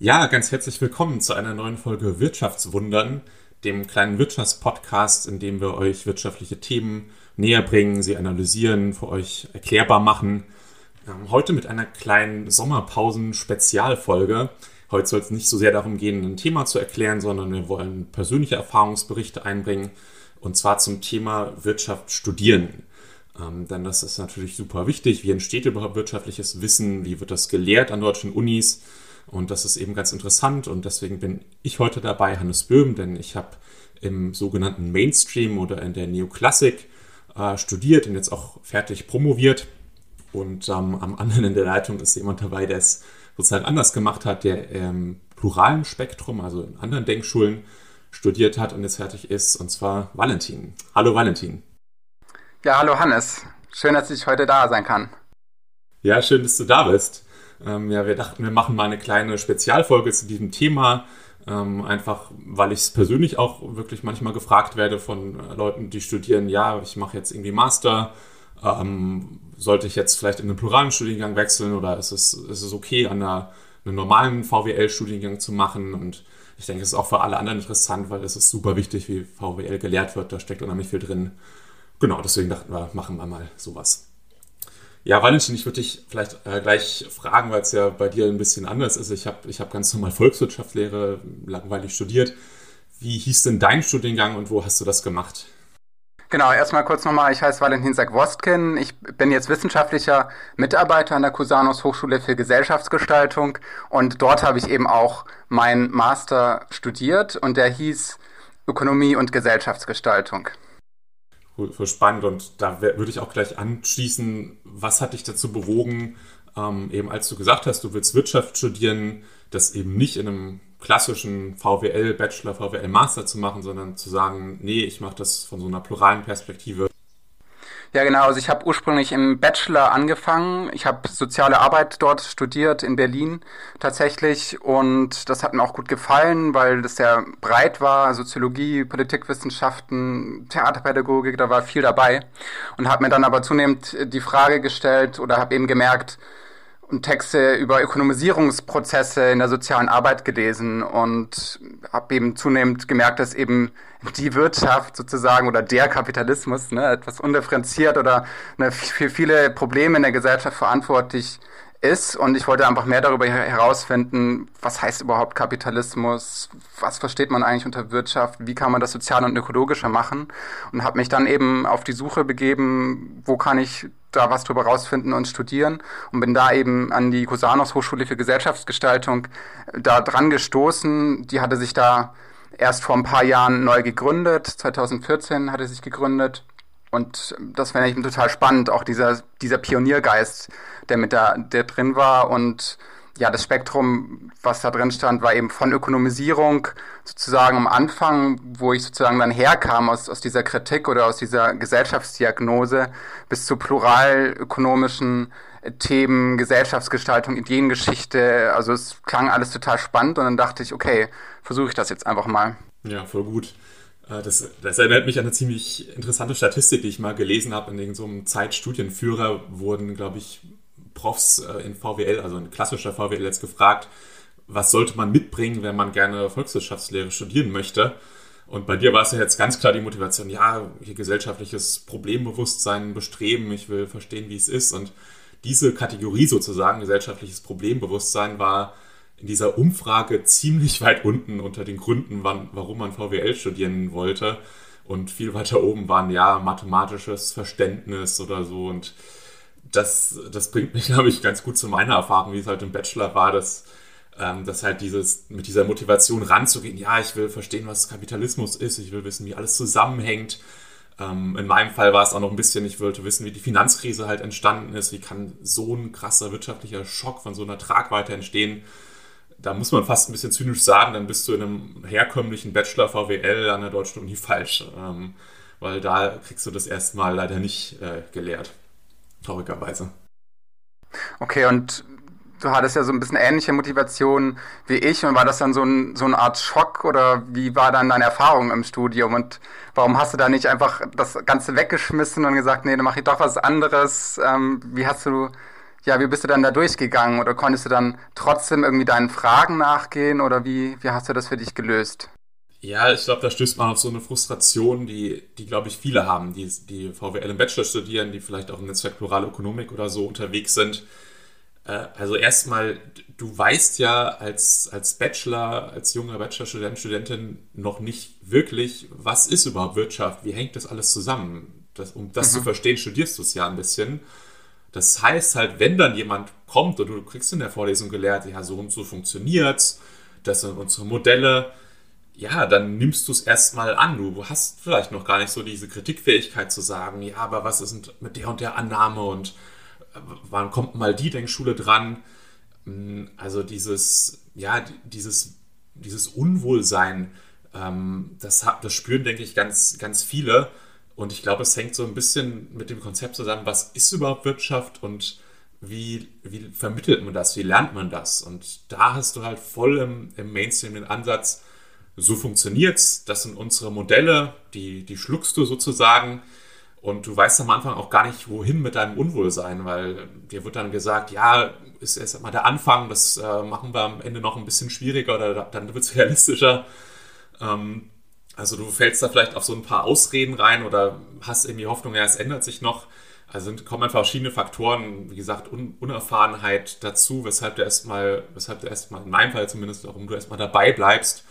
Ja, ganz herzlich willkommen zu einer neuen Folge Wirtschaftswundern, dem kleinen Wirtschaftspodcast, in dem wir euch wirtschaftliche Themen näher bringen, sie analysieren, für euch erklärbar machen. Ähm, heute mit einer kleinen Sommerpausen-Spezialfolge. Heute soll es nicht so sehr darum gehen, ein Thema zu erklären, sondern wir wollen persönliche Erfahrungsberichte einbringen und zwar zum Thema Wirtschaft studieren. Ähm, denn das ist natürlich super wichtig. Wie entsteht überhaupt wirtschaftliches Wissen? Wie wird das gelehrt an deutschen Unis? Und das ist eben ganz interessant und deswegen bin ich heute dabei, Hannes Böhm, denn ich habe im sogenannten Mainstream oder in der Neoklassik äh, studiert und jetzt auch fertig promoviert. Und ähm, am anderen in der Leitung ist jemand dabei, der es sozusagen anders gemacht hat, der im pluralen Spektrum, also in anderen Denkschulen, studiert hat und jetzt fertig ist, und zwar Valentin. Hallo Valentin. Ja, hallo Hannes. Schön, dass ich heute da sein kann. Ja, schön, dass du da bist. Ähm, ja, wir dachten, wir machen mal eine kleine Spezialfolge zu diesem Thema. Ähm, einfach, weil ich es persönlich auch wirklich manchmal gefragt werde von äh, Leuten, die studieren, ja, ich mache jetzt irgendwie Master. Ähm, sollte ich jetzt vielleicht in einen pluralen Studiengang wechseln oder ist es, ist es okay, an einer, einen normalen VWL-Studiengang zu machen? Und ich denke, es ist auch für alle anderen interessant, weil es ist super wichtig, wie VWL gelehrt wird. Da steckt unheimlich viel drin. Genau, deswegen dachten wir, machen wir mal sowas. Ja, Valentin, ich würde dich vielleicht äh, gleich fragen, weil es ja bei dir ein bisschen anders ist. Ich habe ich hab ganz normal Volkswirtschaftslehre langweilig studiert. Wie hieß denn dein Studiengang und wo hast du das gemacht? Genau, erstmal kurz nochmal, ich heiße Valentin Sack-Wostkin. Ich bin jetzt wissenschaftlicher Mitarbeiter an der Cusanus Hochschule für Gesellschaftsgestaltung und dort habe ich eben auch meinen Master studiert und der hieß Ökonomie und Gesellschaftsgestaltung voll spannend. Und da würde ich auch gleich anschließen, was hat dich dazu bewogen, ähm, eben als du gesagt hast, du willst Wirtschaft studieren, das eben nicht in einem klassischen VWL, Bachelor, VWL, Master zu machen, sondern zu sagen, nee, ich mache das von so einer pluralen Perspektive. Ja, genau. Also ich habe ursprünglich im Bachelor angefangen. Ich habe soziale Arbeit dort studiert in Berlin tatsächlich und das hat mir auch gut gefallen, weil das sehr breit war. Soziologie, Politikwissenschaften, Theaterpädagogik, da war viel dabei und habe mir dann aber zunehmend die Frage gestellt oder habe eben gemerkt, und Texte über Ökonomisierungsprozesse in der sozialen Arbeit gelesen und habe eben zunehmend gemerkt, dass eben die Wirtschaft sozusagen oder der Kapitalismus ne, etwas undifferenziert oder ne, für viele Probleme in der Gesellschaft verantwortlich ist. Und ich wollte einfach mehr darüber herausfinden, was heißt überhaupt Kapitalismus, was versteht man eigentlich unter Wirtschaft, wie kann man das sozial und ökologischer machen? Und habe mich dann eben auf die Suche begeben, wo kann ich da was drüber rausfinden und studieren und bin da eben an die Cusanos Hochschule für Gesellschaftsgestaltung da dran gestoßen. Die hatte sich da erst vor ein paar Jahren neu gegründet, 2014 hatte sich gegründet. Und das fände ich total spannend, auch dieser, dieser Pioniergeist, der mit da, der drin war. Und ja, das Spektrum, was da drin stand, war eben von Ökonomisierung sozusagen am Anfang, wo ich sozusagen dann herkam aus, aus dieser Kritik oder aus dieser Gesellschaftsdiagnose bis zu pluralökonomischen Themen, Gesellschaftsgestaltung, Ideengeschichte. Also es klang alles total spannend und dann dachte ich, okay, versuche ich das jetzt einfach mal. Ja, voll gut. Äh, das, das, erinnert mich an eine ziemlich interessante Statistik, die ich mal gelesen habe. In so einem Zeitstudienführer wurden, glaube ich, Profs äh, in VWL, also ein klassischer VWL, jetzt gefragt, was sollte man mitbringen, wenn man gerne Volkswirtschaftslehre studieren möchte. Und bei dir war es ja jetzt ganz klar die Motivation, ja, hier gesellschaftliches Problembewusstsein bestreben, ich will verstehen, wie es ist. Und diese Kategorie sozusagen, gesellschaftliches Problembewusstsein, war in dieser Umfrage ziemlich weit unten unter den Gründen, wann, warum man VWL studieren wollte. Und viel weiter oben waren ja mathematisches Verständnis oder so. Und das, das bringt mich, glaube ich, ganz gut zu meiner Erfahrung, wie es halt im Bachelor war, dass, ähm, dass halt dieses, mit dieser Motivation ranzugehen, ja, ich will verstehen, was Kapitalismus ist, ich will wissen, wie alles zusammenhängt. Ähm, in meinem Fall war es auch noch ein bisschen, ich wollte wissen, wie die Finanzkrise halt entstanden ist, wie kann so ein krasser wirtschaftlicher Schock von so einer Tragweite entstehen da muss man fast ein bisschen zynisch sagen, dann bist du in einem herkömmlichen Bachelor VWL an der Deutschen Uni falsch. Ähm, weil da kriegst du das erstmal leider nicht äh, gelehrt. Traurigerweise. Okay, und du hattest ja so ein bisschen ähnliche Motivation wie ich und war das dann so, ein, so eine Art Schock oder wie war dann deine Erfahrung im Studium und warum hast du da nicht einfach das Ganze weggeschmissen und gesagt, nee, dann mache ich doch was anderes? Ähm, wie hast du ja, wie bist du dann da durchgegangen oder konntest du dann trotzdem irgendwie deinen Fragen nachgehen oder wie, wie hast du das für dich gelöst? Ja, ich glaube, da stößt man auf so eine Frustration, die, die glaube ich, viele haben, die, die VWL im Bachelor studieren, die vielleicht auch im Netzwerk Plurale Ökonomik oder so unterwegs sind. Äh, also erstmal, du weißt ja als, als Bachelor, als junger Bachelorstudent, Studentin noch nicht wirklich, was ist überhaupt Wirtschaft, wie hängt das alles zusammen. Das, um das mhm. zu verstehen, studierst du es ja ein bisschen. Das heißt halt, wenn dann jemand kommt und du kriegst in der Vorlesung gelehrt, ja, so und so funktioniert's, das sind unsere Modelle, ja, dann nimmst du es erstmal an. Du hast vielleicht noch gar nicht so diese Kritikfähigkeit zu sagen, ja, aber was ist mit der und der Annahme und äh, wann kommt mal die Denkschule dran? Hm, also dieses, ja, dieses, dieses Unwohlsein, ähm, das, das spüren, denke ich, ganz, ganz viele. Und ich glaube, es hängt so ein bisschen mit dem Konzept zusammen, was ist überhaupt Wirtschaft und wie, wie vermittelt man das, wie lernt man das? Und da hast du halt voll im, im Mainstream den Ansatz, so funktioniert's, das sind unsere Modelle, die, die schluckst du sozusagen und du weißt am Anfang auch gar nicht, wohin mit deinem Unwohlsein, weil dir wird dann gesagt, ja, ist erst mal der Anfang, das äh, machen wir am Ende noch ein bisschen schwieriger oder dann wird es realistischer. Ähm, also du fällst da vielleicht auf so ein paar Ausreden rein oder hast irgendwie Hoffnung, ja, es ändert sich noch. Also kommen einfach verschiedene Faktoren, wie gesagt, Un Unerfahrenheit dazu, weshalb du erstmal, weshalb du erstmal, in meinem Fall zumindest, warum du erstmal dabei bleibst.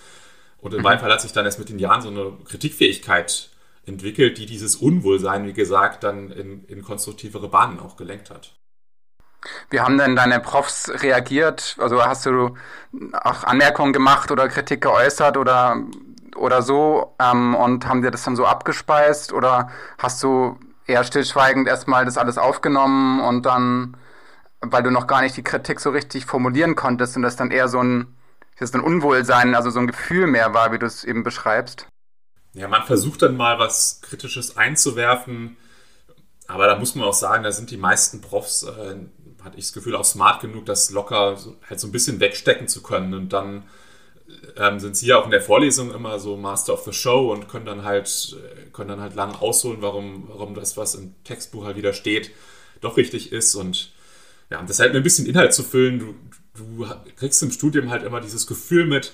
Und in mhm. meinem Fall hat sich dann erst mit den Jahren so eine Kritikfähigkeit entwickelt, die dieses Unwohlsein, wie gesagt, dann in, in konstruktivere Bahnen auch gelenkt hat. Wie haben denn deine Profs reagiert? Also hast du auch Anmerkungen gemacht oder Kritik geäußert oder, oder so ähm, und haben dir das dann so abgespeist oder hast du eher stillschweigend erstmal das alles aufgenommen und dann, weil du noch gar nicht die Kritik so richtig formulieren konntest und das dann eher so ein, so ein Unwohlsein, also so ein Gefühl mehr war, wie du es eben beschreibst? Ja, man versucht dann mal was Kritisches einzuwerfen, aber da muss man auch sagen, da sind die meisten Profs, äh, hatte ich das Gefühl, auch smart genug, das locker so, halt so ein bisschen wegstecken zu können. Und dann ähm, sind sie ja auch in der Vorlesung immer so Master of the Show und können dann halt, äh, können dann halt lang ausholen, warum, warum das, was im Textbuch halt wieder steht, doch richtig ist. Und ja, das halt mit ein bisschen Inhalt zu füllen, du, du kriegst im Studium halt immer dieses Gefühl mit,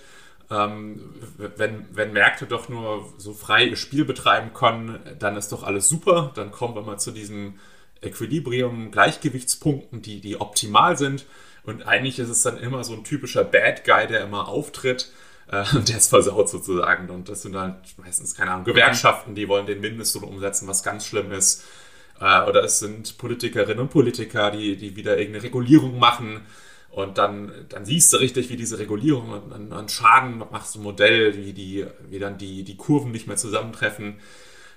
ähm, wenn, wenn Märkte doch nur so frei ihr Spiel betreiben können, dann ist doch alles super. Dann kommen wir mal zu diesem Equilibrium, Gleichgewichtspunkten, die, die optimal sind. Und eigentlich ist es dann immer so ein typischer Bad Guy, der immer auftritt äh, und der ist versaut sozusagen. Und das sind dann meistens, keine Ahnung, Gewerkschaften, die wollen den Mindestlohn umsetzen, was ganz schlimm ist. Äh, oder es sind Politikerinnen und Politiker, die, die wieder irgendeine Regulierung machen und dann, dann siehst du richtig, wie diese Regulierung an, an Schaden machst du ein Modell, wie, die, wie dann die, die Kurven nicht mehr zusammentreffen.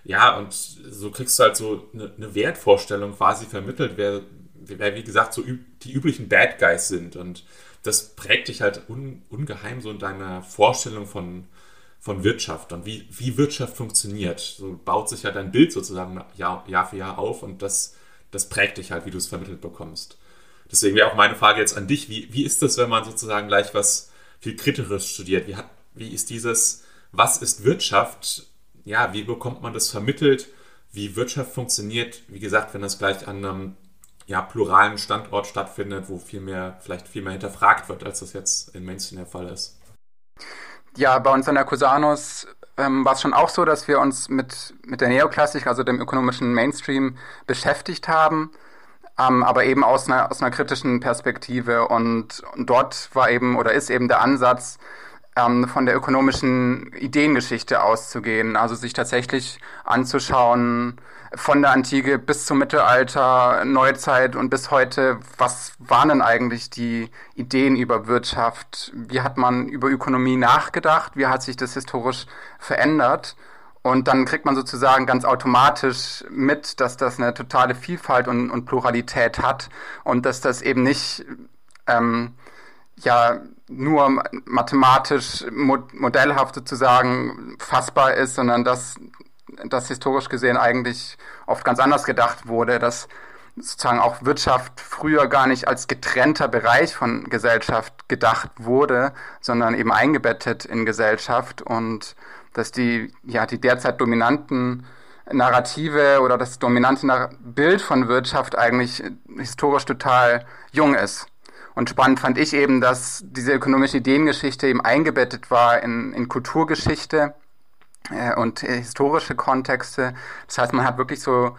Ja, und so kriegst du halt so eine, eine Wertvorstellung quasi vermittelt, wer, wer, wie gesagt, so die üblichen Bad Guys sind. Und das prägt dich halt un, ungeheim so in deiner Vorstellung von, von Wirtschaft und wie, wie Wirtschaft funktioniert. So baut sich ja dein Bild sozusagen Jahr, Jahr für Jahr auf und das, das prägt dich halt, wie du es vermittelt bekommst. Deswegen wäre auch meine Frage jetzt an dich, wie, wie ist das, wenn man sozusagen gleich was viel Kritisches studiert? Wie, hat, wie ist dieses, was ist Wirtschaft? Ja, wie bekommt man das vermittelt? Wie Wirtschaft funktioniert? Wie gesagt, wenn das gleich an einem ja, pluralen Standort stattfindet, wo viel mehr, vielleicht viel mehr hinterfragt wird, als das jetzt in Mainstream der Fall ist. Ja, bei uns an der Cusanus ähm, war es schon auch so, dass wir uns mit, mit der Neoklassik, also dem ökonomischen Mainstream, beschäftigt haben ähm, aber eben aus einer, aus einer kritischen Perspektive. Und, und dort war eben oder ist eben der Ansatz, ähm, von der ökonomischen Ideengeschichte auszugehen, also sich tatsächlich anzuschauen, von der Antike bis zum Mittelalter, Neuzeit und bis heute, was waren denn eigentlich die Ideen über Wirtschaft? Wie hat man über Ökonomie nachgedacht? Wie hat sich das historisch verändert? Und dann kriegt man sozusagen ganz automatisch mit, dass das eine totale Vielfalt und, und Pluralität hat und dass das eben nicht ähm, ja nur mathematisch modellhaft sozusagen fassbar ist, sondern dass das historisch gesehen eigentlich oft ganz anders gedacht wurde, dass sozusagen auch Wirtschaft früher gar nicht als getrennter Bereich von Gesellschaft gedacht wurde, sondern eben eingebettet in Gesellschaft. Und dass die, ja, die derzeit dominanten Narrative oder das dominante Bild von Wirtschaft eigentlich historisch total jung ist. Und spannend fand ich eben, dass diese ökonomische Ideengeschichte eben eingebettet war in, in Kulturgeschichte äh, und äh, historische Kontexte. Das heißt, man hat wirklich so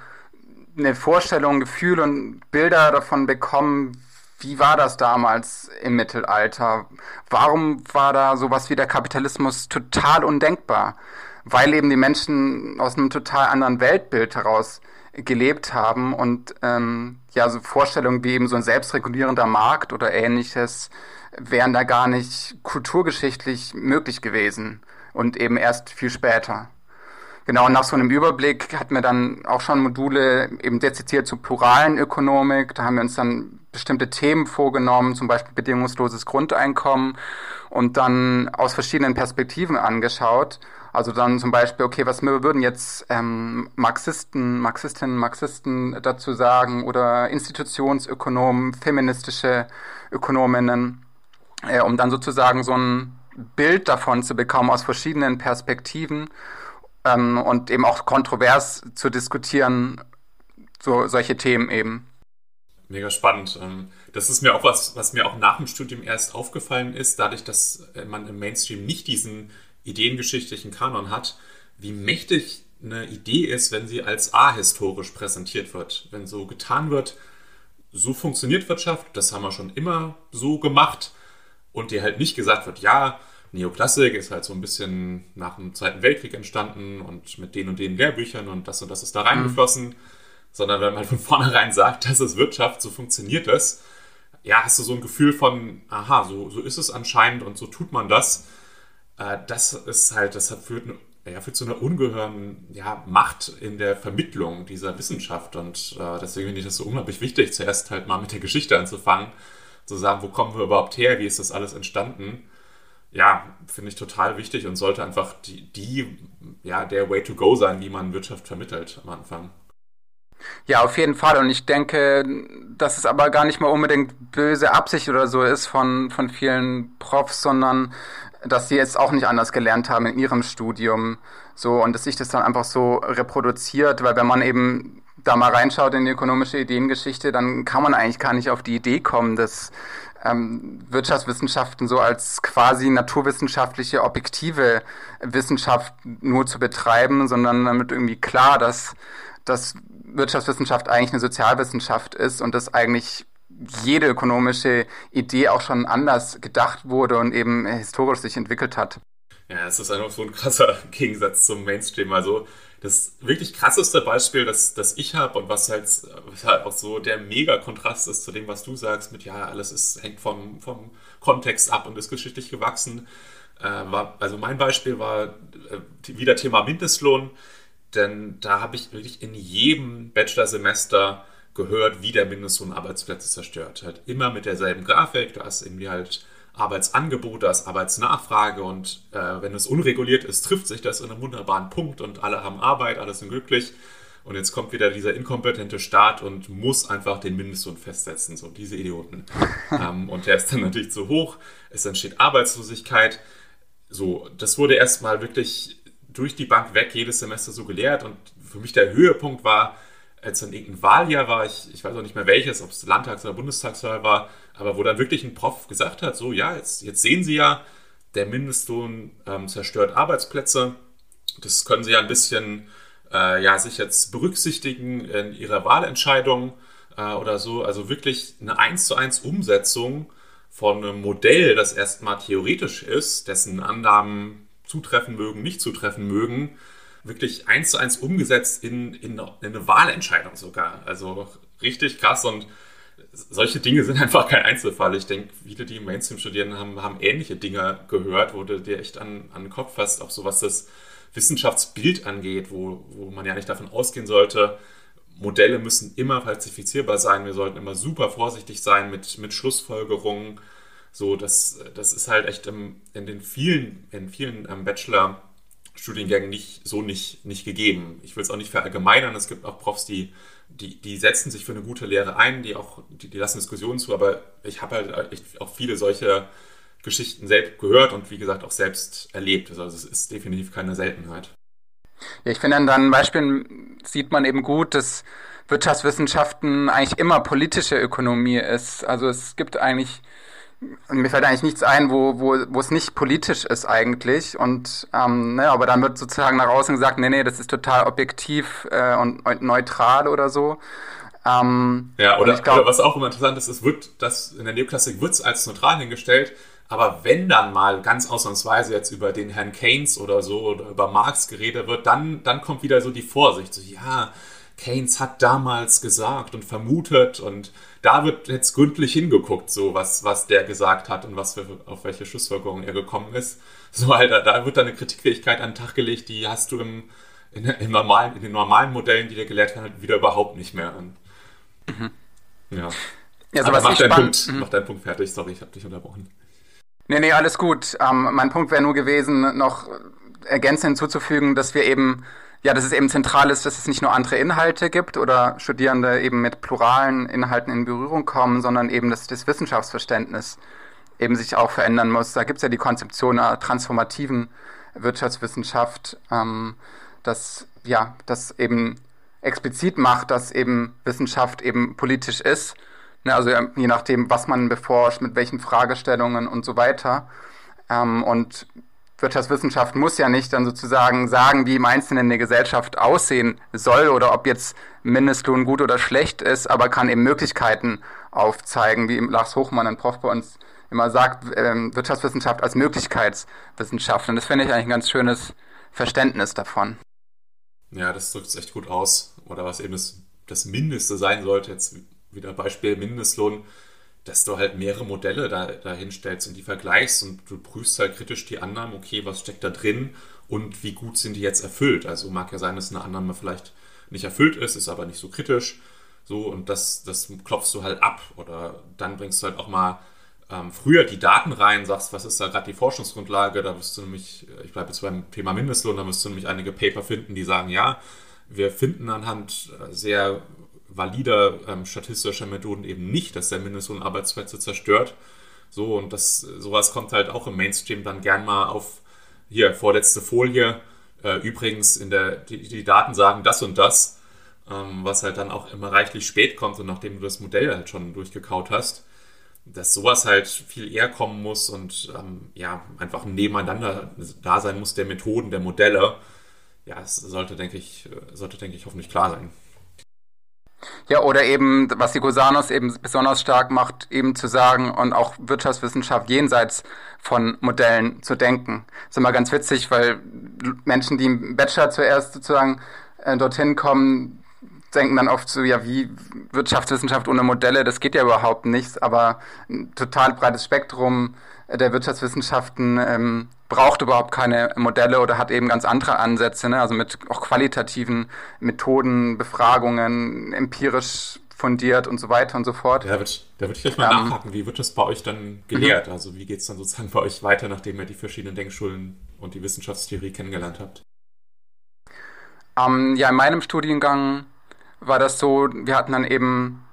eine Vorstellung, Gefühl und Bilder davon bekommen, wie war das damals im Mittelalter? Warum war da sowas wie der Kapitalismus total undenkbar? Weil eben die Menschen aus einem total anderen Weltbild heraus gelebt haben und ähm, ja, so Vorstellungen wie eben so ein selbstregulierender Markt oder ähnliches wären da gar nicht kulturgeschichtlich möglich gewesen und eben erst viel später. Genau, nach so einem Überblick hatten wir dann auch schon Module eben dezidiert zur pluralen Ökonomik. Da haben wir uns dann bestimmte Themen vorgenommen, zum Beispiel bedingungsloses Grundeinkommen und dann aus verschiedenen Perspektiven angeschaut. Also dann zum Beispiel, okay, was würden jetzt ähm, Marxisten, Marxistinnen, Marxisten dazu sagen oder Institutionsökonomen, feministische Ökonominnen, äh, um dann sozusagen so ein Bild davon zu bekommen aus verschiedenen Perspektiven ähm, und eben auch kontrovers zu diskutieren, so solche Themen eben. Mega spannend. Ähm, das ist mir auch was, was mir auch nach dem Studium erst aufgefallen ist, dadurch, dass man im Mainstream nicht diesen ideengeschichtlichen Kanon hat, wie mächtig eine Idee ist, wenn sie als ahistorisch präsentiert wird. Wenn so getan wird, so funktioniert Wirtschaft, das haben wir schon immer so gemacht und dir halt nicht gesagt wird, ja, Neoklassik ist halt so ein bisschen nach dem Zweiten Weltkrieg entstanden und mit den und den Lehrbüchern und das und das ist da reingeflossen, mhm. Sondern wenn man von vornherein sagt, das ist Wirtschaft, so funktioniert es, ja, hast du so ein Gefühl von, aha, so, so ist es anscheinend und so tut man das. Äh, das ist halt, das hat führt, ja, führt zu einer ungeheuren ja, Macht in der Vermittlung dieser Wissenschaft und äh, deswegen finde ich das so unglaublich wichtig, zuerst halt mal mit der Geschichte anzufangen, zu sagen, wo kommen wir überhaupt her, wie ist das alles entstanden ja, finde ich total wichtig und sollte einfach die, die, ja, der Way to go sein, wie man Wirtschaft vermittelt am Anfang. Ja, auf jeden Fall. Und ich denke, dass es aber gar nicht mal unbedingt böse Absicht oder so ist von, von vielen Profs, sondern dass sie jetzt auch nicht anders gelernt haben in ihrem Studium. So, und dass sich das dann einfach so reproduziert, weil wenn man eben da mal reinschaut in die ökonomische Ideengeschichte, dann kann man eigentlich gar nicht auf die Idee kommen, dass ähm, Wirtschaftswissenschaften so als quasi naturwissenschaftliche, objektive Wissenschaft nur zu betreiben, sondern damit irgendwie klar, dass, dass Wirtschaftswissenschaft eigentlich eine Sozialwissenschaft ist und dass eigentlich jede ökonomische Idee auch schon anders gedacht wurde und eben historisch sich entwickelt hat. Ja, es ist einfach so ein krasser Gegensatz zum Mainstream. Also das wirklich krasseste Beispiel, das, das ich habe und was halt, was halt auch so der Mega-Kontrast ist zu dem, was du sagst, mit ja, alles ist, hängt vom, vom Kontext ab und ist geschichtlich gewachsen. Äh, war, also mein Beispiel war äh, wieder Thema Mindestlohn, denn da habe ich wirklich in jedem Bachelorsemester gehört, wie der Mindestlohn Arbeitsplätze zerstört. Halt immer mit derselben Grafik, du hast irgendwie halt Arbeitsangebot, da ist Arbeitsnachfrage und äh, wenn es unreguliert ist, trifft sich das in einem wunderbaren Punkt und alle haben Arbeit, alle sind glücklich. Und jetzt kommt wieder dieser inkompetente Staat und muss einfach den Mindestlohn festsetzen, so diese Idioten. ähm, und der ist dann natürlich zu hoch, es entsteht Arbeitslosigkeit. So, das wurde erstmal wirklich durch die Bank weg jedes Semester so gelehrt und für mich der Höhepunkt war, als dann irgendein Wahljahr war, ich, ich weiß auch nicht mehr welches, ob es Landtags- oder Bundestagswahl war, aber wo dann wirklich ein Prof gesagt hat, so ja, jetzt, jetzt sehen Sie ja, der Mindestlohn ähm, zerstört Arbeitsplätze. Das können Sie ja ein bisschen äh, ja, sich jetzt berücksichtigen in Ihrer Wahlentscheidung äh, oder so. Also wirklich eine 1 zu 1 Umsetzung von einem Modell, das erstmal theoretisch ist, dessen Annahmen zutreffen mögen, nicht zutreffen mögen, wirklich eins zu eins umgesetzt in, in, in eine Wahlentscheidung sogar. Also richtig krass und solche Dinge sind einfach kein Einzelfall. Ich denke, viele, die Mainstream studieren, haben, haben ähnliche Dinge gehört, wo du dir echt an, an den Kopf fasst, auch so was das Wissenschaftsbild angeht, wo, wo man ja nicht davon ausgehen sollte, Modelle müssen immer falsifizierbar sein, wir sollten immer super vorsichtig sein mit, mit Schlussfolgerungen. So, das, das ist halt echt im, in den vielen, in vielen ähm, Bachelor-Studiengängen nicht, so nicht, nicht gegeben. Ich will es auch nicht verallgemeinern, es gibt auch Profs, die die, die setzen sich für eine gute Lehre ein, die auch, die, die lassen Diskussionen zu, aber ich habe halt echt auch viele solche Geschichten selbst gehört und wie gesagt auch selbst erlebt. Also es ist definitiv keine Seltenheit. Ja, ich finde, an deinen Beispielen sieht man eben gut, dass Wirtschaftswissenschaften eigentlich immer politische Ökonomie ist. Also es gibt eigentlich, mir fällt eigentlich nichts ein, wo, wo, wo es nicht politisch ist eigentlich. Und ähm, ne, aber dann wird sozusagen nach außen gesagt, nee, nee, das ist total objektiv äh, und, und neutral oder so. Ähm, ja, oder, glaub, oder was auch immer interessant ist, es wird das in der Neoklassik wird es als neutral hingestellt, aber wenn dann mal ganz ausnahmsweise jetzt über den Herrn Keynes oder so oder über Marx geredet wird, dann, dann kommt wieder so die Vorsicht. So, ja, Keynes hat damals gesagt und vermutet und da wird jetzt gründlich hingeguckt, so was, was der gesagt hat und was für, auf welche Schlussfolgerungen er gekommen ist. So, Alter, da wird dann eine Kritikfähigkeit an den Tag gelegt, die hast du im, in, im normalen, in den normalen Modellen, die dir gelehrt werden, wieder überhaupt nicht mehr. Mhm. Ja. ja so mach, deinen Punkt, mhm. mach deinen Punkt fertig, sorry, ich habe dich unterbrochen. Nee, nee, alles gut. Ähm, mein Punkt wäre nur gewesen, noch ergänzend hinzuzufügen, dass wir eben ja, dass es eben zentral ist, dass es nicht nur andere Inhalte gibt oder Studierende eben mit pluralen Inhalten in Berührung kommen, sondern eben, dass das Wissenschaftsverständnis eben sich auch verändern muss. Da gibt es ja die Konzeption einer transformativen Wirtschaftswissenschaft, ähm, das ja, das eben explizit macht, dass eben Wissenschaft eben politisch ist. Ne, also je nachdem, was man beforscht, mit welchen Fragestellungen und so weiter. Ähm, und Wirtschaftswissenschaft muss ja nicht dann sozusagen sagen, wie im Einzelnen eine Gesellschaft aussehen soll oder ob jetzt Mindestlohn gut oder schlecht ist, aber kann eben Möglichkeiten aufzeigen, wie Lars Hochmann, ein Prof bei uns, immer sagt, ähm, Wirtschaftswissenschaft als Möglichkeitswissenschaft. Und das finde ich eigentlich ein ganz schönes Verständnis davon. Ja, das drückt es echt gut aus. Oder was eben das, das Mindeste sein sollte, jetzt wieder Beispiel Mindestlohn dass du halt mehrere Modelle da, da hinstellst und die vergleichst und du prüfst halt kritisch die Annahmen, okay, was steckt da drin und wie gut sind die jetzt erfüllt. Also mag ja sein, dass eine Annahme vielleicht nicht erfüllt ist, ist aber nicht so kritisch. So, und das, das klopfst du halt ab. Oder dann bringst du halt auch mal ähm, früher die Daten rein, sagst, was ist da gerade die Forschungsgrundlage. Da wirst du nämlich, ich bleibe jetzt beim Thema Mindestlohn, da wirst du nämlich einige Paper finden, die sagen, ja, wir finden anhand sehr valider ähm, statistischer Methoden eben nicht, dass der Mindestlohn Arbeitsplätze zerstört. So, und das, sowas kommt halt auch im Mainstream dann gern mal auf, hier, vorletzte Folie. Äh, übrigens, in der, die, die, Daten sagen das und das, ähm, was halt dann auch immer reichlich spät kommt und nachdem du das Modell halt schon durchgekaut hast, dass sowas halt viel eher kommen muss und ähm, ja, einfach ein Nebeneinander da sein muss der Methoden, der Modelle. Ja, es sollte, denke ich, sollte, denke ich, hoffentlich klar sein. Ja, oder eben, was die Gosanos eben besonders stark macht, eben zu sagen und auch Wirtschaftswissenschaft jenseits von Modellen zu denken. Das ist immer ganz witzig, weil Menschen, die im Bachelor zuerst sozusagen äh, dorthin kommen, denken dann oft so, ja, wie Wirtschaftswissenschaft ohne Modelle, das geht ja überhaupt nichts, aber ein total breites Spektrum der Wirtschaftswissenschaften ähm, braucht überhaupt keine Modelle oder hat eben ganz andere Ansätze, ne? also mit auch qualitativen Methoden, Befragungen, empirisch fundiert und so weiter und so fort. Ja, da würde ich, würd ich gleich mal ähm, nachhaken. Wie wird das bei euch dann gelehrt? Mhm. Also wie geht es dann sozusagen bei euch weiter, nachdem ihr die verschiedenen Denkschulen und die Wissenschaftstheorie kennengelernt habt? Ähm, ja, in meinem Studiengang war das so, wir hatten dann eben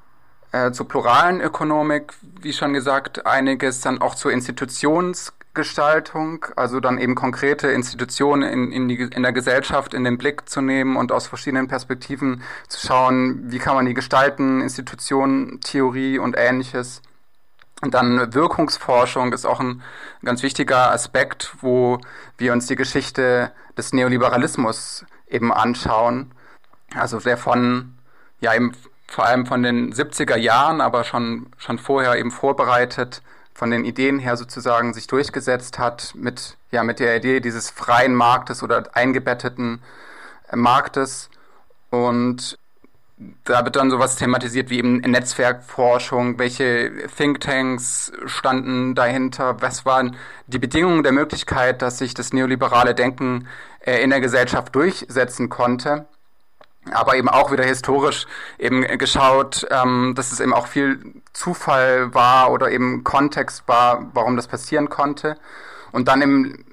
äh, zur pluralen Ökonomik, wie schon gesagt, einiges dann auch zur Institutionsgestaltung, also dann eben konkrete Institutionen in, in, die, in der Gesellschaft in den Blick zu nehmen und aus verschiedenen Perspektiven zu schauen, wie kann man die gestalten, Institutionen, Theorie und ähnliches. Und dann Wirkungsforschung ist auch ein ganz wichtiger Aspekt, wo wir uns die Geschichte des Neoliberalismus eben anschauen. Also der von, ja, eben vor allem von den 70er Jahren, aber schon, schon vorher eben vorbereitet, von den Ideen her sozusagen sich durchgesetzt hat mit, ja, mit der Idee dieses freien Marktes oder eingebetteten äh, Marktes. Und da wird dann sowas thematisiert wie eben Netzwerkforschung, welche Thinktanks standen dahinter, was waren die Bedingungen der Möglichkeit, dass sich das neoliberale Denken äh, in der Gesellschaft durchsetzen konnte aber eben auch wieder historisch eben geschaut, ähm, dass es eben auch viel Zufall war oder eben Kontext war, warum das passieren konnte. Und dann im,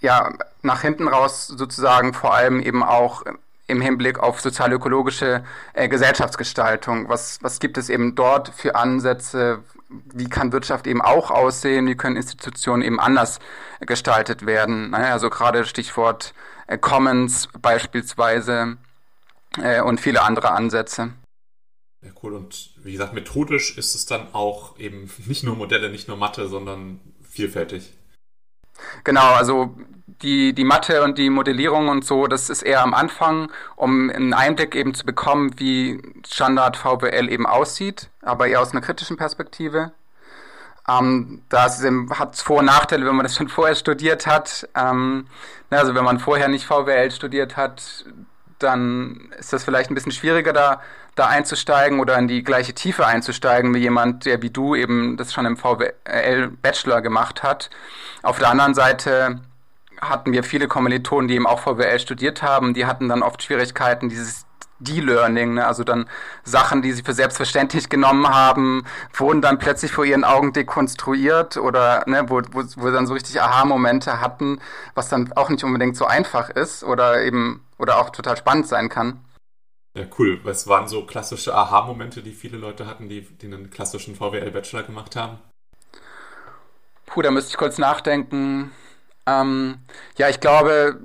ja, nach hinten raus sozusagen vor allem eben auch im Hinblick auf sozialökologische äh, Gesellschaftsgestaltung. Was, was gibt es eben dort für Ansätze? Wie kann Wirtschaft eben auch aussehen? Wie können Institutionen eben anders gestaltet werden? Naja, also gerade Stichwort äh, Commons beispielsweise äh, und viele andere Ansätze. Ja, cool. Und wie gesagt, methodisch ist es dann auch eben nicht nur Modelle, nicht nur Mathe, sondern vielfältig. Genau, also die, die Mathe und die Modellierung und so, das ist eher am Anfang, um einen Einblick eben zu bekommen, wie Standard VWL eben aussieht, aber eher aus einer kritischen Perspektive. Ähm, das hat es Vor- und Nachteile, wenn man das schon vorher studiert hat. Ähm, also wenn man vorher nicht VWL studiert hat, dann ist das vielleicht ein bisschen schwieriger da, da einzusteigen oder in die gleiche Tiefe einzusteigen wie jemand, der wie du eben das schon im VWL Bachelor gemacht hat. Auf der anderen Seite hatten wir viele Kommilitonen, die eben auch VWL studiert haben, die hatten dann oft Schwierigkeiten, dieses De-Learning, ne? also dann Sachen, die sie für selbstverständlich genommen haben, wurden dann plötzlich vor ihren Augen dekonstruiert oder ne, wo, wo, wo dann so richtig Aha-Momente hatten, was dann auch nicht unbedingt so einfach ist oder eben oder auch total spannend sein kann. Ja, cool. Was waren so klassische Aha-Momente, die viele Leute hatten, die, die einen klassischen VWL-Bachelor gemacht haben? Puh, da müsste ich kurz nachdenken. Ähm, ja, ich glaube,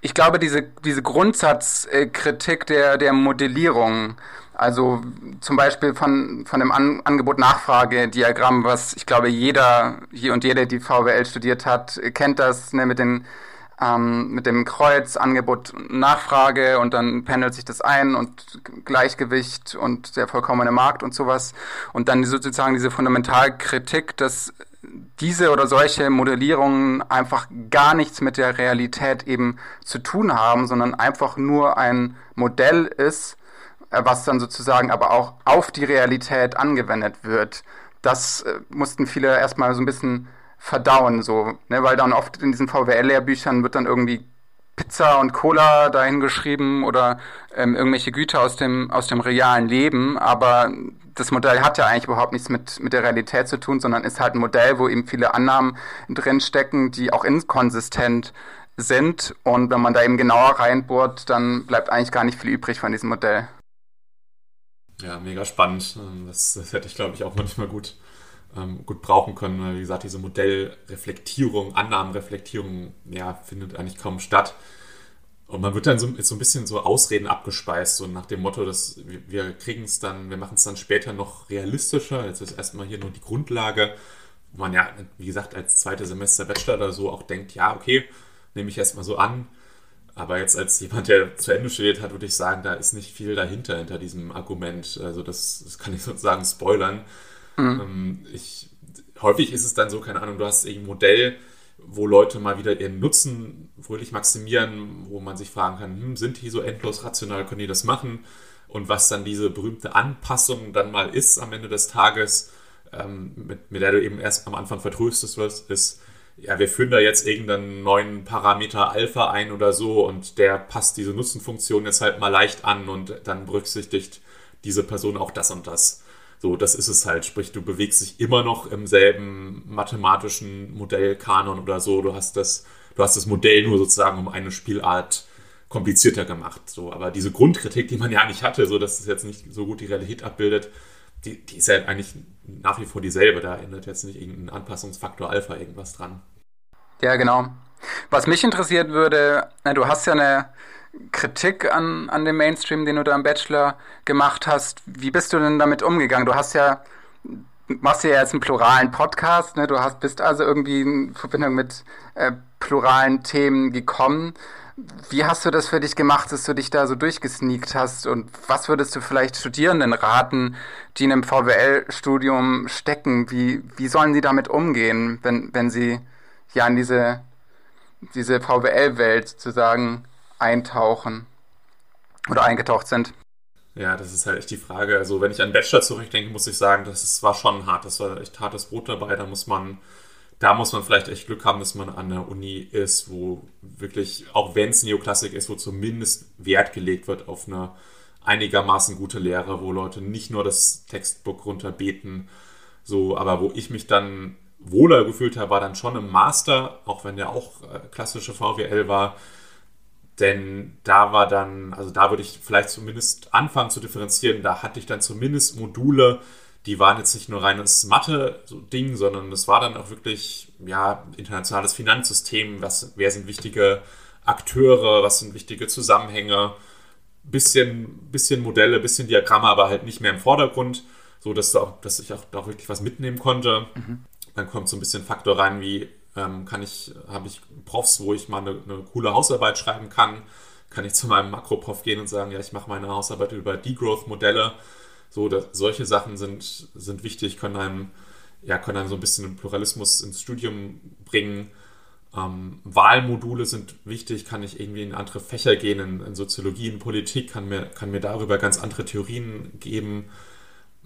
ich glaube, diese, diese Grundsatzkritik der, der Modellierung, also zum Beispiel von, von dem An Angebot-Nachfrage-Diagramm, was ich glaube, jeder hier und jede, die VWL studiert hat, kennt das ne, mit, den, ähm, mit dem Kreuz Angebot-Nachfrage und dann pendelt sich das ein und Gleichgewicht und der vollkommene Markt und sowas. Und dann sozusagen diese Fundamentalkritik, dass diese oder solche Modellierungen einfach gar nichts mit der Realität eben zu tun haben, sondern einfach nur ein Modell ist, äh, was dann sozusagen aber auch auf die Realität angewendet wird. Das äh, mussten viele erstmal so ein bisschen verdauen, so, ne, weil dann oft in diesen VWL-Lehrbüchern wird dann irgendwie Pizza und Cola dahin geschrieben oder ähm, irgendwelche Güter aus dem, aus dem realen Leben, aber das Modell hat ja eigentlich überhaupt nichts mit, mit der Realität zu tun, sondern ist halt ein Modell, wo eben viele Annahmen drinstecken, die auch inkonsistent sind. Und wenn man da eben genauer reinbohrt, dann bleibt eigentlich gar nicht viel übrig von diesem Modell. Ja, mega spannend. Das, das hätte ich, glaube ich, auch manchmal gut, ähm, gut brauchen können. Wie gesagt, diese Modellreflektierung, Annahmenreflektierung, ja, findet eigentlich kaum statt. Und man wird dann so, so ein bisschen so Ausreden abgespeist, so nach dem Motto, dass wir, wir kriegen es dann, wir machen es dann später noch realistischer. Jetzt ist erstmal hier nur die Grundlage, wo man ja, wie gesagt, als zweite Semester Bachelor oder so auch denkt, ja, okay, nehme ich erstmal so an. Aber jetzt als jemand, der zu Ende studiert hat, würde ich sagen, da ist nicht viel dahinter, hinter diesem Argument. Also das, das kann ich sozusagen spoilern. Mhm. Ähm, ich, häufig ist es dann so, keine Ahnung, du hast ein Modell, wo Leute mal wieder ihren Nutzen fröhlich maximieren, wo man sich fragen kann, hm, sind die so endlos rational, können die das machen? Und was dann diese berühmte Anpassung dann mal ist am Ende des Tages, ähm, mit, mit der du eben erst am Anfang vertröstet wirst, ist, ja, wir führen da jetzt irgendeinen neuen Parameter Alpha ein oder so und der passt diese Nutzenfunktion jetzt halt mal leicht an und dann berücksichtigt diese Person auch das und das. So, das ist es halt. Sprich, du bewegst dich immer noch im selben mathematischen Modellkanon oder so. Du hast das, du hast das Modell nur sozusagen um eine Spielart komplizierter gemacht. So, aber diese Grundkritik, die man ja eigentlich hatte, so dass es jetzt nicht so gut die Realität abbildet, die, die ist ja eigentlich nach wie vor dieselbe. Da ändert jetzt nicht irgendein Anpassungsfaktor Alpha irgendwas dran. Ja, genau. Was mich interessiert würde, na, du hast ja eine Kritik an, an dem Mainstream, den du da im Bachelor gemacht hast. Wie bist du denn damit umgegangen? Du hast ja, machst ja jetzt einen pluralen Podcast, ne? Du hast, bist also irgendwie in Verbindung mit äh, pluralen Themen gekommen. Wie hast du das für dich gemacht, dass du dich da so durchgesneakt hast? Und was würdest du vielleicht Studierenden raten, die in einem VWL-Studium stecken? Wie, wie sollen sie damit umgehen, wenn, wenn sie ja in diese, diese VWL-Welt sozusagen eintauchen oder eingetaucht sind. Ja, das ist halt echt die Frage. Also, wenn ich an Bachelor zurückdenke, muss ich sagen, das ist, war schon hart. Das war echt hartes Brot dabei. Da muss man, da muss man vielleicht echt Glück haben, dass man an der Uni ist, wo wirklich, auch wenn es Neoklassik ist, wo zumindest Wert gelegt wird auf eine einigermaßen gute Lehre, wo Leute nicht nur das Textbook runterbeten, so, aber wo ich mich dann wohler gefühlt habe, war dann schon im Master, auch wenn der auch äh, klassische VWL war, denn da war dann, also da würde ich vielleicht zumindest anfangen zu differenzieren, da hatte ich dann zumindest Module, die waren jetzt nicht nur reines Mathe-Ding, sondern das war dann auch wirklich, ja, internationales Finanzsystem, was, wer sind wichtige Akteure, was sind wichtige Zusammenhänge, bisschen, bisschen Modelle, bisschen Diagramme, aber halt nicht mehr im Vordergrund, so dass, auch, dass ich auch da wirklich was mitnehmen konnte. Mhm. Dann kommt so ein bisschen Faktor rein, wie ähm, kann ich, habe ich Profs, wo ich mal eine, eine, coole Hausarbeit schreiben kann, kann ich zu meinem Makro-Prof gehen und sagen, ja, ich mache meine Hausarbeit über Degrowth-Modelle. So, dass, solche Sachen sind, sind wichtig, können einem, ja, können einem so ein bisschen Pluralismus ins Studium bringen. Ähm, Wahlmodule sind wichtig, kann ich irgendwie in andere Fächer gehen, in, in, Soziologie, in Politik, kann mir, kann mir darüber ganz andere Theorien geben.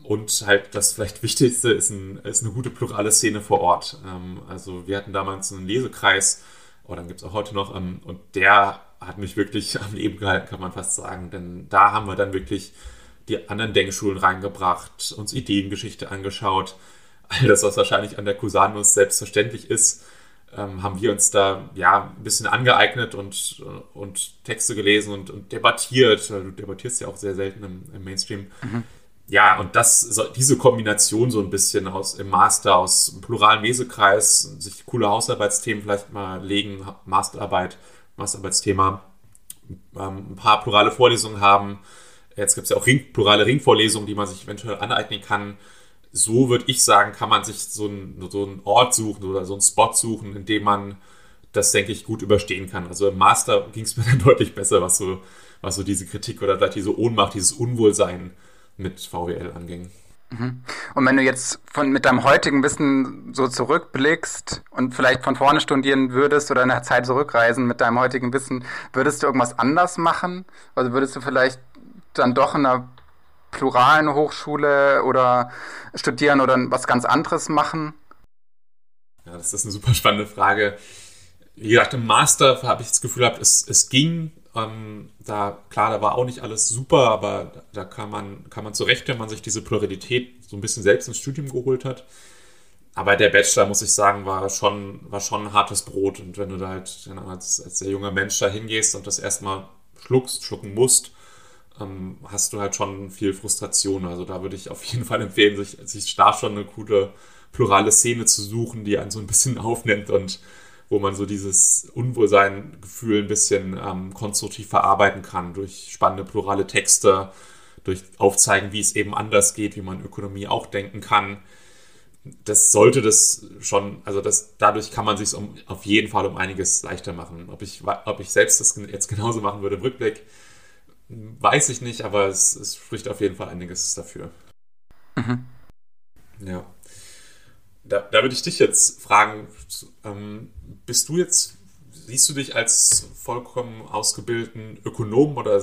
Und halt das vielleicht Wichtigste ist, ein, ist eine gute plurale Szene vor Ort. Ähm, also wir hatten damals einen Lesekreis, oder oh, dann gibt es auch heute noch, ähm, und der hat mich wirklich am Leben gehalten, kann man fast sagen. Denn da haben wir dann wirklich die anderen Denkschulen reingebracht, uns Ideengeschichte angeschaut. All das, was wahrscheinlich an der Cusanus selbstverständlich ist, ähm, haben wir uns da ja ein bisschen angeeignet und, und Texte gelesen und, und debattiert. Du debattierst ja auch sehr selten im, im Mainstream. Mhm. Ja, und das, diese Kombination so ein bisschen aus im Master, aus einem pluralen Mesekreis, sich coole Hausarbeitsthemen vielleicht mal legen, Masterarbeit, Masterarbeitsthema, ähm, ein paar plurale Vorlesungen haben. Jetzt gibt es ja auch Ring, plurale Ringvorlesungen, die man sich eventuell aneignen kann so würde ich sagen, kann man sich so, ein, so einen Ort suchen oder so einen Spot suchen, in dem man das, denke ich, gut überstehen kann. Also im Master ging es mir dann deutlich besser, was so, was so diese Kritik oder vielleicht diese Ohnmacht, dieses Unwohlsein mit VWL anging. Mhm. Und wenn du jetzt von, mit deinem heutigen Wissen so zurückblickst und vielleicht von vorne studieren würdest oder in der Zeit zurückreisen mit deinem heutigen Wissen, würdest du irgendwas anders machen? Also würdest du vielleicht dann doch in einer pluralen Hochschule oder studieren oder was ganz anderes machen? Ja, das ist eine super spannende Frage. Wie gesagt, im Master habe ich das Gefühl gehabt, es, es ging. Ähm, da, klar, da war auch nicht alles super, aber da kann man, kann man zurecht, wenn man sich diese Pluralität so ein bisschen selbst ins Studium geholt hat. Aber der Bachelor, muss ich sagen, war schon, war schon ein hartes Brot. Und wenn du da halt als, als sehr junger Mensch da hingehst und das erstmal schluckst, schlucken musst, ähm, hast du halt schon viel Frustration. Also da würde ich auf jeden Fall empfehlen, sich, sich da schon eine gute plurale Szene zu suchen, die einen so ein bisschen aufnimmt und wo man so dieses Unwohlsein-Gefühl ein bisschen ähm, konstruktiv verarbeiten kann durch spannende plurale Texte, durch Aufzeigen, wie es eben anders geht, wie man Ökonomie auch denken kann. Das sollte das schon, also das, dadurch kann man sich um, auf jeden Fall um einiges leichter machen. Ob ich, ob ich selbst das jetzt genauso machen würde im Rückblick, Weiß ich nicht, aber es, es spricht auf jeden Fall einiges dafür. Mhm. Ja. Da, da würde ich dich jetzt fragen, ähm, bist du jetzt, siehst du dich als vollkommen ausgebildeten Ökonom oder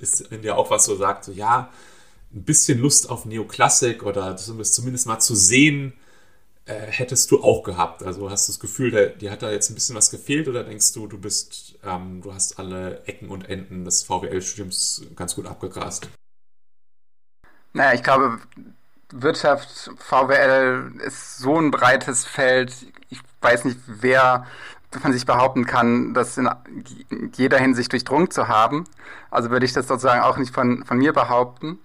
ist in dir auch was so sagt, so ja, ein bisschen Lust auf Neoklassik oder zumindest mal zu sehen, äh, hättest du auch gehabt? Also hast du das Gefühl, der, dir hat da jetzt ein bisschen was gefehlt oder denkst du, du bist, ähm, du hast alle Ecken und Enden des VWL-Studiums ganz gut abgegrast? Naja, ich glaube, Wirtschaft, VWL ist so ein breites Feld. Ich weiß nicht, wer von sich behaupten kann, das in jeder Hinsicht durchdrungen zu haben. Also würde ich das sozusagen auch nicht von, von mir behaupten.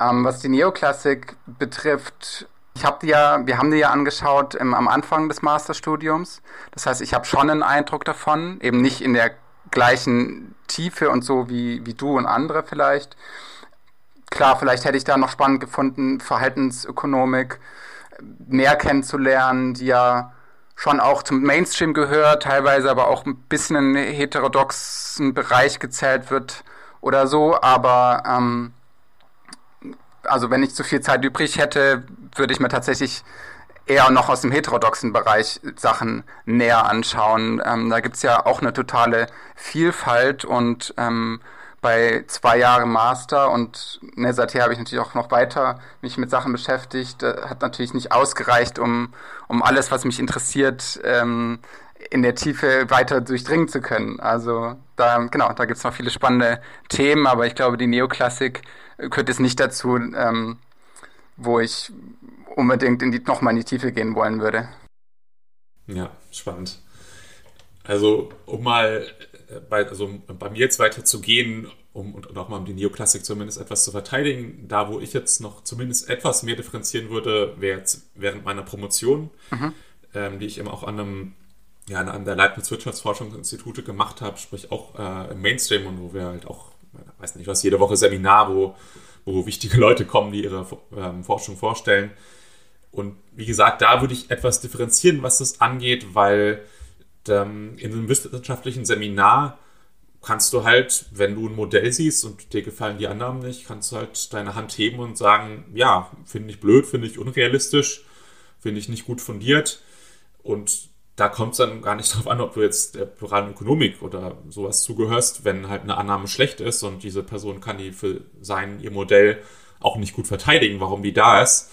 Ähm, was die Neoklassik betrifft, ich habe die ja, wir haben die ja angeschaut im, am Anfang des Masterstudiums. Das heißt, ich habe schon einen Eindruck davon, eben nicht in der gleichen Tiefe und so wie, wie du und andere vielleicht. Klar, vielleicht hätte ich da noch spannend gefunden, Verhaltensökonomik mehr kennenzulernen, die ja schon auch zum Mainstream gehört, teilweise aber auch ein bisschen in heterodoxen Bereich gezählt wird oder so, aber ähm, also wenn ich zu viel Zeit übrig hätte, würde ich mir tatsächlich eher noch aus dem heterodoxen Bereich Sachen näher anschauen. Ähm, da gibt's ja auch eine totale Vielfalt und ähm, bei zwei Jahren Master und ne, seither habe ich natürlich auch noch weiter mich mit Sachen beschäftigt, äh, hat natürlich nicht ausgereicht, um, um alles, was mich interessiert, ähm, in der Tiefe weiter durchdringen zu können. Also da, genau, da gibt's noch viele spannende Themen, aber ich glaube, die Neoklassik gehört jetzt nicht dazu, ähm, wo ich unbedingt in die, nochmal in die Tiefe gehen wollen würde. Ja, spannend. Also, um mal bei, also bei mir jetzt weiter zu gehen, um und auch mal um die Neoklassik zumindest etwas zu verteidigen, da wo ich jetzt noch zumindest etwas mehr differenzieren würde, wäre jetzt während meiner Promotion, mhm. ähm, die ich eben auch an einem ja, an der Leibniz Wirtschaftsforschungsinstitute gemacht habe, sprich auch äh, im Mainstream und wo wir halt auch, äh, weiß nicht was, jede Woche Seminar, wo, wo wichtige Leute kommen, die ihre ähm, Forschung vorstellen. Und wie gesagt, da würde ich etwas differenzieren, was das angeht, weil ähm, in einem wissenschaftlichen Seminar kannst du halt, wenn du ein Modell siehst und dir gefallen die Annahmen nicht, kannst du halt deine Hand heben und sagen, ja, finde ich blöd, finde ich unrealistisch, finde ich nicht gut fundiert. Und da kommt es dann gar nicht darauf an, ob du jetzt der pluralen Ökonomik oder sowas zugehörst, wenn halt eine Annahme schlecht ist und diese Person kann die für sein, ihr Modell auch nicht gut verteidigen, warum die da ist,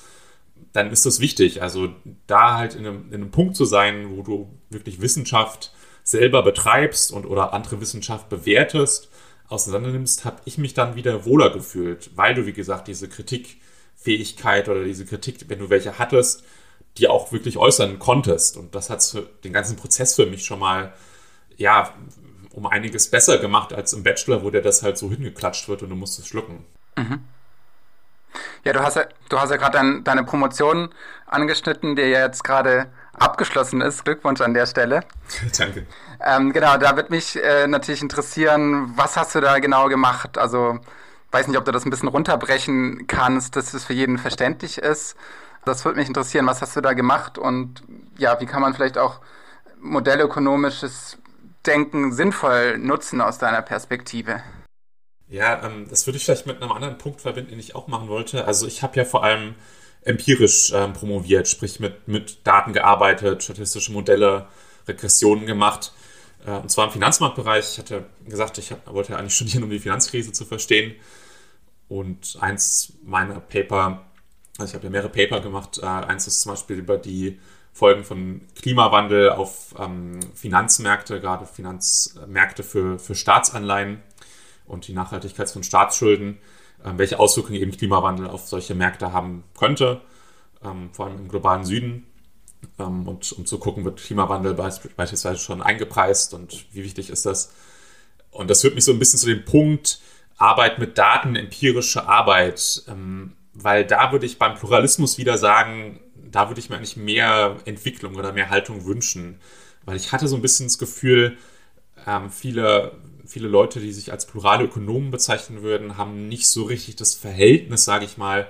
dann ist das wichtig. Also da halt in einem, in einem Punkt zu sein, wo du wirklich Wissenschaft selber betreibst und oder andere Wissenschaft bewertest, auseinandernimmst, habe ich mich dann wieder wohler gefühlt, weil du, wie gesagt, diese Kritikfähigkeit oder diese Kritik, wenn du welche hattest, die auch wirklich äußern konntest. Und das hat den ganzen Prozess für mich schon mal, ja, um einiges besser gemacht als im Bachelor, wo der das halt so hingeklatscht wird und du musst es schlucken. Mhm. Ja, du hast ja, du hast ja gerade dein, deine Promotion angeschnitten, die ja jetzt gerade abgeschlossen ist. Glückwunsch an der Stelle. Danke. Ähm, genau, da wird mich äh, natürlich interessieren, was hast du da genau gemacht? Also, weiß nicht, ob du das ein bisschen runterbrechen kannst, dass es für jeden verständlich ist. Das würde mich interessieren, was hast du da gemacht und ja, wie kann man vielleicht auch modellökonomisches Denken sinnvoll nutzen aus deiner Perspektive? Ja, ähm, das würde ich vielleicht mit einem anderen Punkt verbinden, den ich auch machen wollte. Also ich habe ja vor allem empirisch ähm, promoviert, sprich mit, mit Daten gearbeitet, statistische Modelle, Regressionen gemacht. Äh, und zwar im Finanzmarktbereich. Ich hatte gesagt, ich hab, wollte ja eigentlich studieren, um die Finanzkrise zu verstehen. Und eins meiner Paper also ich habe ja mehrere Paper gemacht. Äh, eins ist zum Beispiel über die Folgen von Klimawandel auf ähm, Finanzmärkte, gerade Finanzmärkte für, für Staatsanleihen und die Nachhaltigkeit von Staatsschulden, äh, welche Auswirkungen eben Klimawandel auf solche Märkte haben könnte, ähm, vor allem im globalen Süden. Ähm, und um zu gucken, wird Klimawandel beispielsweise schon eingepreist und wie wichtig ist das? Und das führt mich so ein bisschen zu dem Punkt, Arbeit mit Daten, empirische Arbeit. Ähm, weil da würde ich beim Pluralismus wieder sagen, da würde ich mir eigentlich mehr Entwicklung oder mehr Haltung wünschen. Weil ich hatte so ein bisschen das Gefühl, ähm, viele, viele Leute, die sich als plurale Ökonomen bezeichnen würden, haben nicht so richtig das Verhältnis, sage ich mal,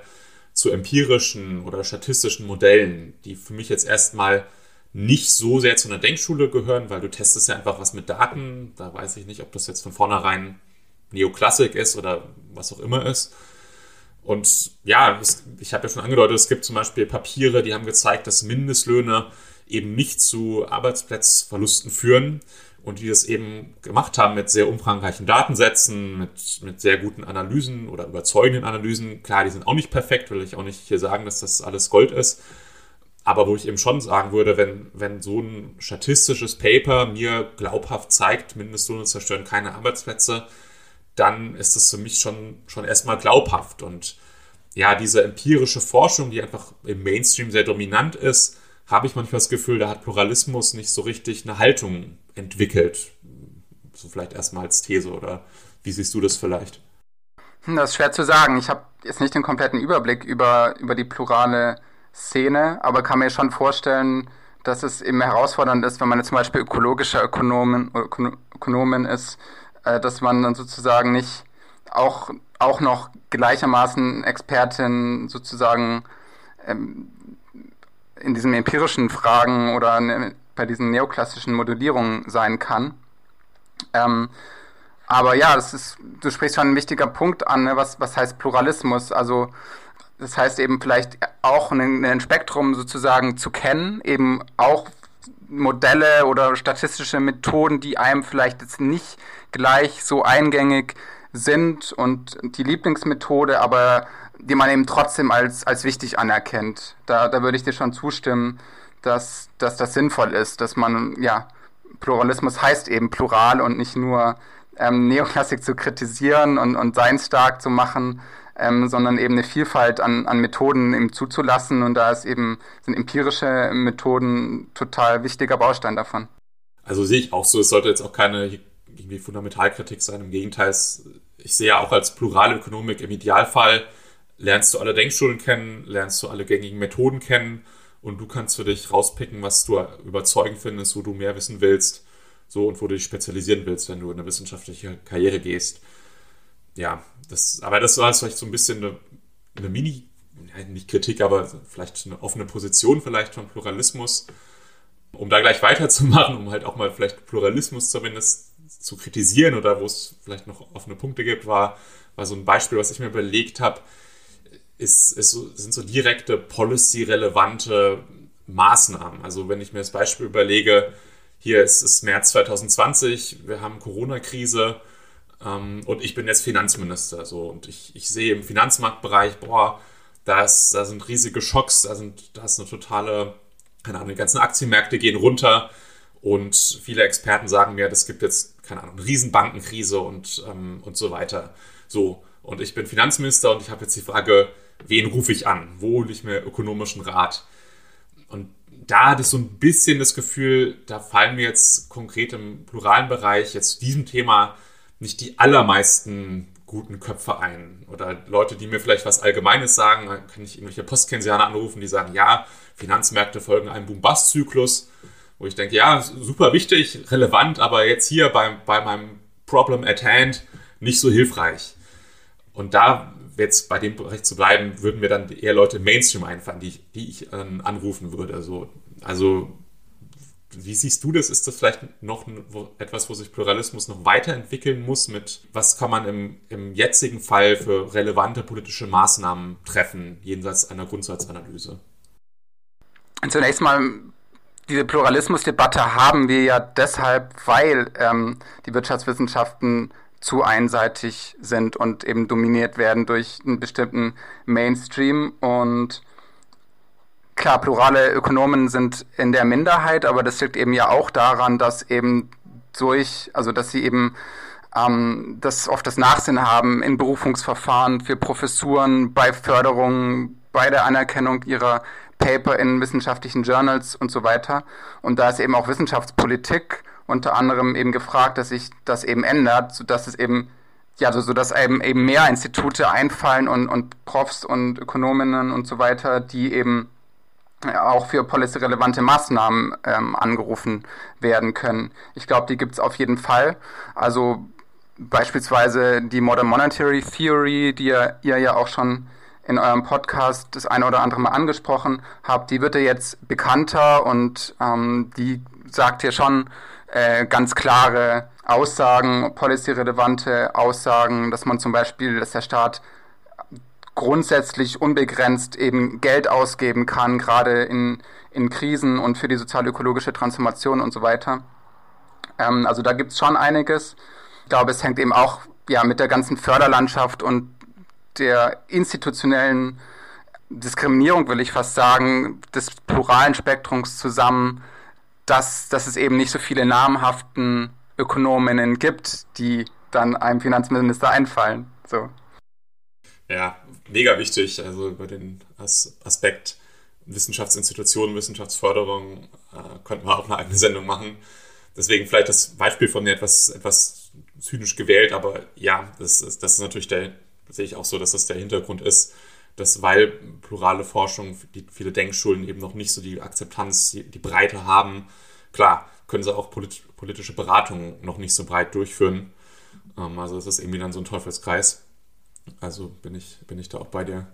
zu empirischen oder statistischen Modellen, die für mich jetzt erstmal nicht so sehr zu einer Denkschule gehören, weil du testest ja einfach was mit Daten. Da weiß ich nicht, ob das jetzt von vornherein Neoklassik ist oder was auch immer ist. Und ja, es, ich habe ja schon angedeutet, es gibt zum Beispiel Papiere, die haben gezeigt, dass Mindestlöhne eben nicht zu Arbeitsplatzverlusten führen und die das eben gemacht haben mit sehr umfangreichen Datensätzen, mit, mit sehr guten Analysen oder überzeugenden Analysen. Klar, die sind auch nicht perfekt, will ich auch nicht hier sagen, dass das alles Gold ist. Aber wo ich eben schon sagen würde, wenn, wenn so ein statistisches Paper mir glaubhaft zeigt, Mindestlöhne zerstören keine Arbeitsplätze, dann ist das für mich schon, schon erstmal glaubhaft. Und ja, diese empirische Forschung, die einfach im Mainstream sehr dominant ist, habe ich manchmal das Gefühl, da hat Pluralismus nicht so richtig eine Haltung entwickelt. So vielleicht erstmal als These oder wie siehst du das vielleicht? Hm, das ist schwer zu sagen. Ich habe jetzt nicht den kompletten Überblick über, über die plurale Szene, aber kann mir schon vorstellen, dass es eben herausfordernd ist, wenn man jetzt zum Beispiel ökologischer Ökonomen, Ökonomin ist, äh, dass man dann sozusagen nicht auch, auch noch gleichermaßen Expertin sozusagen ähm, in diesen empirischen Fragen oder bei diesen neoklassischen Modellierungen sein kann. Ähm, aber ja, das ist, du sprichst schon ein wichtiger Punkt an, ne? was, was heißt Pluralismus? Also das heißt eben vielleicht auch ein, ein Spektrum sozusagen zu kennen, eben auch Modelle oder statistische Methoden, die einem vielleicht jetzt nicht gleich so eingängig sind und die Lieblingsmethode, aber die man eben trotzdem als, als wichtig anerkennt. Da, da würde ich dir schon zustimmen, dass, dass das sinnvoll ist, dass man, ja, Pluralismus heißt eben plural und nicht nur ähm, Neoklassik zu kritisieren und, und seinstark zu machen, ähm, sondern eben eine Vielfalt an, an Methoden eben zuzulassen und da ist eben sind empirische Methoden total wichtiger Baustein davon. Also sehe ich auch so. Es sollte jetzt auch keine irgendwie Fundamentalkritik sein. Im Gegenteil, ich sehe ja auch als plurale Ökonomik im Idealfall lernst du alle Denkschulen kennen, lernst du alle gängigen Methoden kennen und du kannst für dich rauspicken, was du überzeugend findest, wo du mehr wissen willst, so und wo du dich spezialisieren willst, wenn du in eine wissenschaftliche Karriere gehst. Ja, das, aber das war vielleicht so ein bisschen eine, eine Mini, nicht Kritik, aber vielleicht eine offene Position vielleicht von Pluralismus um da gleich weiterzumachen, um halt auch mal vielleicht Pluralismus zumindest zu kritisieren oder wo es vielleicht noch offene Punkte gibt, war, war so ein Beispiel, was ich mir überlegt habe, ist, ist sind so direkte policy-relevante Maßnahmen. Also wenn ich mir das Beispiel überlege, hier ist es März 2020, wir haben Corona-Krise ähm, und ich bin jetzt Finanzminister. So, und ich, ich sehe im Finanzmarktbereich, boah, da, ist, da sind riesige Schocks, da, sind, da ist eine totale keine Ahnung, die ganzen Aktienmärkte gehen runter und viele Experten sagen mir, das gibt jetzt, keine Ahnung, eine Riesenbankenkrise und, ähm, und so weiter. So, und ich bin Finanzminister und ich habe jetzt die Frage, wen rufe ich an? Wo hole ich mir ökonomischen Rat? Und da hatte ich so ein bisschen das Gefühl, da fallen mir jetzt konkret im pluralen Bereich jetzt diesem Thema nicht die allermeisten guten Köpfe ein. Oder Leute, die mir vielleicht was Allgemeines sagen, dann kann ich irgendwelche Postkensianer anrufen, die sagen, ja, Finanzmärkte folgen einem Boom-Bust-Zyklus, wo ich denke, ja, super wichtig, relevant, aber jetzt hier bei, bei meinem Problem at hand nicht so hilfreich. Und da jetzt bei dem Bereich zu bleiben, würden mir dann eher Leute Mainstream einfallen, die, die ich äh, anrufen würde. So, also wie siehst du das? Ist das vielleicht noch etwas, wo sich Pluralismus noch weiterentwickeln muss? Mit was kann man im, im jetzigen Fall für relevante politische Maßnahmen treffen, jenseits einer Grundsatzanalyse? Zunächst mal, diese Pluralismusdebatte haben wir ja deshalb, weil ähm, die Wirtschaftswissenschaften zu einseitig sind und eben dominiert werden durch einen bestimmten Mainstream. Und klar, plurale Ökonomen sind in der Minderheit, aber das liegt eben ja auch daran, dass eben durch, also dass sie eben ähm, das oft das Nachsinn haben in Berufungsverfahren für Professuren, bei Förderung, bei der Anerkennung ihrer Paper in wissenschaftlichen Journals und so weiter. Und da ist eben auch Wissenschaftspolitik unter anderem eben gefragt, dass sich das eben ändert, sodass es eben ja, so, so dass eben, eben mehr Institute einfallen und, und Profs und Ökonominnen und so weiter, die eben auch für policy-relevante Maßnahmen ähm, angerufen werden können. Ich glaube, die gibt es auf jeden Fall. Also beispielsweise die Modern Monetary Theory, die ihr, ihr ja auch schon in eurem Podcast das eine oder andere Mal angesprochen habt, die wird ja jetzt bekannter und ähm, die sagt ja schon äh, ganz klare Aussagen, policy-relevante Aussagen, dass man zum Beispiel, dass der Staat grundsätzlich unbegrenzt eben Geld ausgeben kann, gerade in, in Krisen und für die sozial-ökologische Transformation und so weiter. Ähm, also da gibt es schon einiges. Ich glaube, es hängt eben auch ja, mit der ganzen Förderlandschaft und der institutionellen Diskriminierung, will ich fast sagen, des pluralen Spektrums zusammen, dass, dass es eben nicht so viele namhaften Ökonominnen gibt, die dann einem Finanzminister einfallen. So. Ja, mega wichtig. Also über den As Aspekt Wissenschaftsinstitutionen, Wissenschaftsförderung äh, könnten wir auch eine eigene Sendung machen. Deswegen vielleicht das Beispiel von mir etwas, etwas zynisch gewählt, aber ja, das ist, das ist natürlich der, sehe ich auch so, dass das der Hintergrund ist, dass weil plurale Forschung, die viele Denkschulen eben noch nicht so die Akzeptanz, die, Breite haben, klar, können sie auch polit politische Beratungen noch nicht so breit durchführen. Ähm, also es ist irgendwie dann so ein Teufelskreis. Also bin ich, bin ich da auch bei dir.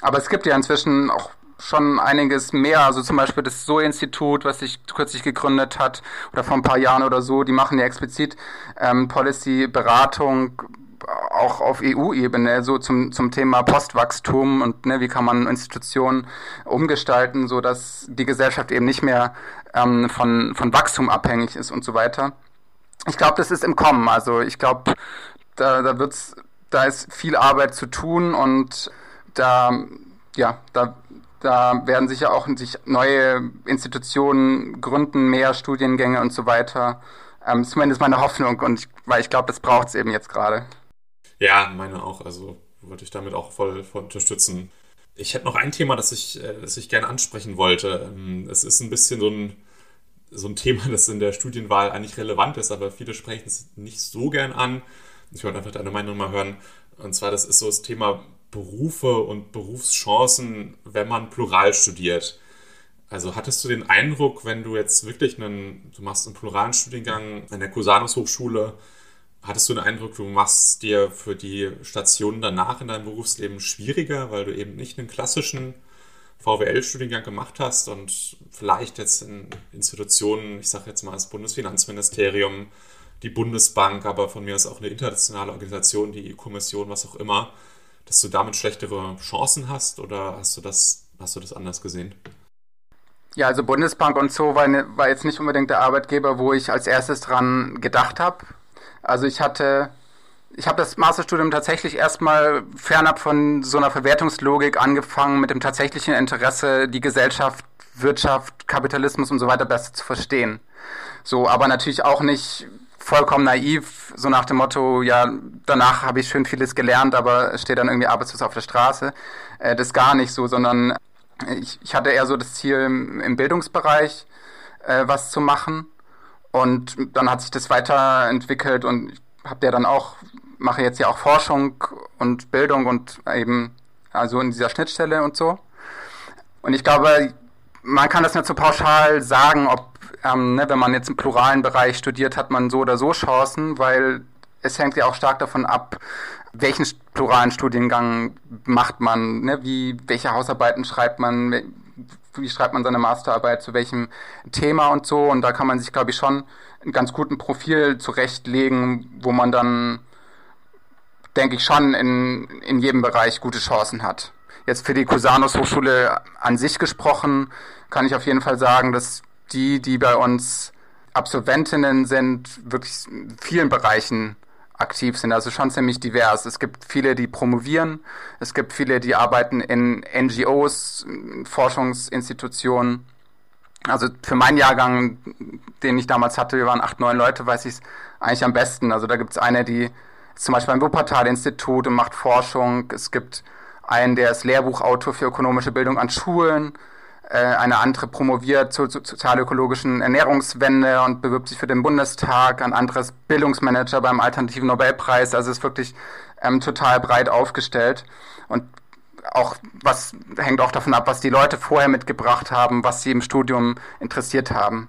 Aber es gibt ja inzwischen auch schon einiges mehr. Also zum Beispiel das So-Institut, was sich kürzlich gegründet hat, oder vor ein paar Jahren oder so, die machen ja explizit ähm, Policy-Beratung auch auf EU-Ebene so zum, zum Thema Postwachstum und ne, wie kann man Institutionen umgestalten, so dass die Gesellschaft eben nicht mehr ähm, von, von Wachstum abhängig ist und so weiter. Ich glaube, das ist im Kommen. Also ich glaube, da, da wird's, da ist viel Arbeit zu tun und da, ja, da, da werden sicher auch sich neue Institutionen gründen, mehr Studiengänge und so weiter. Ähm, zumindest meine Hoffnung und ich, weil ich glaube, das braucht es eben jetzt gerade. Ja, meine auch. Also würde ich damit auch voll, voll unterstützen. Ich hätte noch ein Thema, das ich, äh, das ich gerne ansprechen wollte. Ähm, es ist ein bisschen so ein, so ein Thema, das in der Studienwahl eigentlich relevant ist, aber viele sprechen es nicht so gern an. Ich wollte einfach deine Meinung mal hören. Und zwar, das ist so das Thema Berufe und Berufschancen, wenn man plural studiert. Also hattest du den Eindruck, wenn du jetzt wirklich einen, du machst einen pluralen Studiengang an der Cusanus Hochschule, hattest du den Eindruck, du machst dir für die Stationen danach in deinem Berufsleben schwieriger, weil du eben nicht einen klassischen VWL-Studiengang gemacht hast und vielleicht jetzt in Institutionen, ich sage jetzt mal das Bundesfinanzministerium, die Bundesbank, aber von mir ist auch eine internationale Organisation, die Kommission, was auch immer, dass du damit schlechtere Chancen hast oder hast du das, hast du das anders gesehen? Ja, also Bundesbank und so war, war jetzt nicht unbedingt der Arbeitgeber, wo ich als erstes dran gedacht habe. Also ich hatte ich habe das Masterstudium tatsächlich erstmal fernab von so einer Verwertungslogik angefangen, mit dem tatsächlichen Interesse, die Gesellschaft, Wirtschaft, Kapitalismus und so weiter besser zu verstehen. So, aber natürlich auch nicht vollkommen naiv, so nach dem Motto, ja, danach habe ich schön vieles gelernt, aber stehe dann irgendwie arbeitslos auf der Straße. Äh, das gar nicht so, sondern ich, ich hatte eher so das Ziel, im Bildungsbereich äh, was zu machen. Und dann hat sich das weiterentwickelt und ich habe ja dann auch mache jetzt ja auch Forschung und Bildung und eben also in dieser Schnittstelle und so. Und ich glaube, man kann das nicht so pauschal sagen, ob, ähm, ne, wenn man jetzt im pluralen Bereich studiert, hat man so oder so Chancen, weil es hängt ja auch stark davon ab, welchen pluralen Studiengang macht man, ne, wie, welche Hausarbeiten schreibt man, wie schreibt man seine Masterarbeit, zu welchem Thema und so. Und da kann man sich, glaube ich, schon einen ganz guten Profil zurechtlegen, wo man dann denke ich, schon in, in jedem Bereich gute Chancen hat. Jetzt für die Cusanus Hochschule an sich gesprochen, kann ich auf jeden Fall sagen, dass die, die bei uns Absolventinnen sind, wirklich in vielen Bereichen aktiv sind, also schon ziemlich divers. Es gibt viele, die promovieren, es gibt viele, die arbeiten in NGOs, Forschungsinstitutionen. Also für meinen Jahrgang, den ich damals hatte, wir waren acht, neun Leute, weiß ich es eigentlich am besten. Also da gibt es eine, die zum Beispiel beim Wuppertal-Institut und macht Forschung. Es gibt einen, der ist Lehrbuchautor für ökonomische Bildung an Schulen. Äh, eine andere promoviert zur sozialökologischen Ernährungswende und bewirbt sich für den Bundestag. Ein anderes Bildungsmanager beim Alternativen Nobelpreis. Also ist wirklich ähm, total breit aufgestellt. Und auch was hängt auch davon ab, was die Leute vorher mitgebracht haben, was sie im Studium interessiert haben.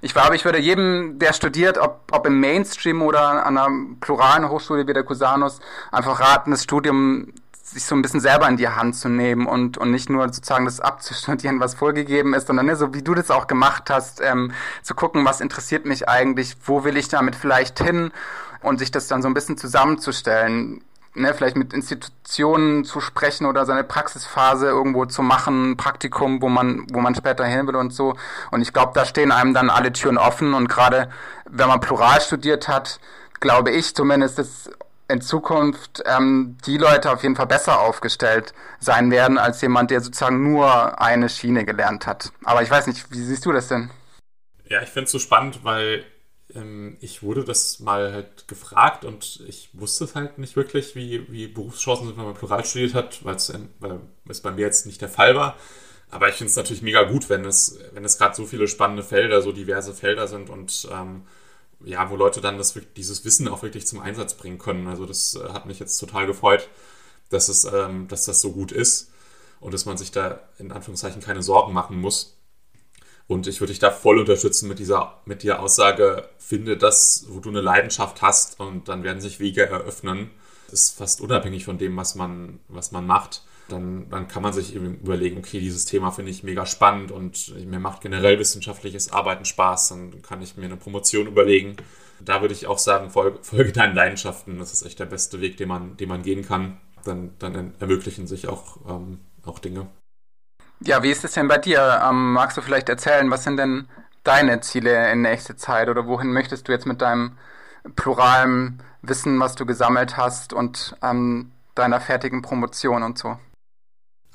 Ich glaube, ich würde jedem, der studiert, ob, ob im Mainstream oder an einer pluralen Hochschule wie der Cusanus, einfach raten, das Studium sich so ein bisschen selber in die Hand zu nehmen und, und nicht nur sozusagen das abzustudieren, was vorgegeben ist, sondern ne, so wie du das auch gemacht hast, ähm, zu gucken, was interessiert mich eigentlich, wo will ich damit vielleicht hin und sich das dann so ein bisschen zusammenzustellen ne, vielleicht mit Institutionen zu sprechen oder seine Praxisphase irgendwo zu machen, Praktikum, wo man, wo man später hin will und so. Und ich glaube, da stehen einem dann alle Türen offen und gerade wenn man plural studiert hat, glaube ich zumindest, dass in Zukunft ähm, die Leute auf jeden Fall besser aufgestellt sein werden als jemand, der sozusagen nur eine Schiene gelernt hat. Aber ich weiß nicht, wie siehst du das denn? Ja, ich finde es so spannend, weil ähm, ich wurde das mal halt gefragt und ich wusste es halt nicht wirklich, wie, wie Berufschancen sind, wenn man plural studiert hat, weil es bei mir jetzt nicht der Fall war. Aber ich finde es natürlich mega gut, wenn es, wenn es gerade so viele spannende Felder, so diverse Felder sind und ähm, ja, wo Leute dann das, dieses Wissen auch wirklich zum Einsatz bringen können. Also das äh, hat mich jetzt total gefreut, dass, es, ähm, dass das so gut ist und dass man sich da in Anführungszeichen keine Sorgen machen muss. Und ich würde dich da voll unterstützen mit dieser, mit der Aussage, finde das, wo du eine Leidenschaft hast und dann werden sich Wege eröffnen. Das ist fast unabhängig von dem, was man, was man macht. Dann, dann kann man sich eben überlegen, okay, dieses Thema finde ich mega spannend und mir macht generell wissenschaftliches Arbeiten Spaß. Dann kann ich mir eine Promotion überlegen. Da würde ich auch sagen, folge, folge deinen Leidenschaften. Das ist echt der beste Weg, den man, den man gehen kann. Dann, dann ermöglichen sich auch, ähm, auch Dinge. Ja, wie ist es denn bei dir? Ähm, magst du vielleicht erzählen, was sind denn deine Ziele in nächster Zeit oder wohin möchtest du jetzt mit deinem pluralen Wissen, was du gesammelt hast und ähm, deiner fertigen Promotion und so?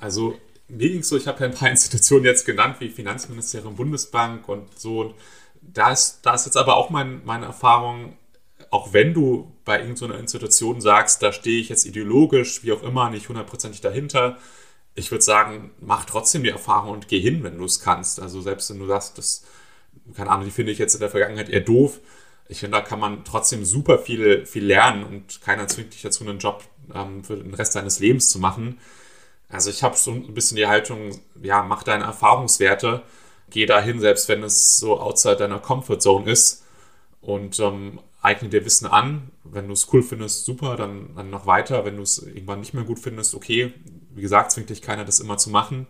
Also mir ging es so, ich habe ja ein paar Institutionen jetzt genannt, wie Finanzministerium, Bundesbank und so. Da ist, da ist jetzt aber auch mein, meine Erfahrung, auch wenn du bei irgendeiner Institution sagst, da stehe ich jetzt ideologisch, wie auch immer, nicht hundertprozentig dahinter, ich würde sagen, mach trotzdem die Erfahrung und geh hin, wenn du es kannst. Also selbst wenn du sagst, das, keine Ahnung, die finde ich jetzt in der Vergangenheit eher doof. Ich finde, da kann man trotzdem super viel, viel lernen und keiner zwingt dich dazu, einen Job ähm, für den Rest deines Lebens zu machen. Also ich habe so ein bisschen die Haltung, ja, mach deine Erfahrungswerte, geh dahin, selbst wenn es so outside deiner Comfortzone ist und ähm, eigne dir Wissen an. Wenn du es cool findest, super, dann, dann noch weiter. Wenn du es irgendwann nicht mehr gut findest, okay. Wie gesagt, zwingt dich keiner, das immer zu machen.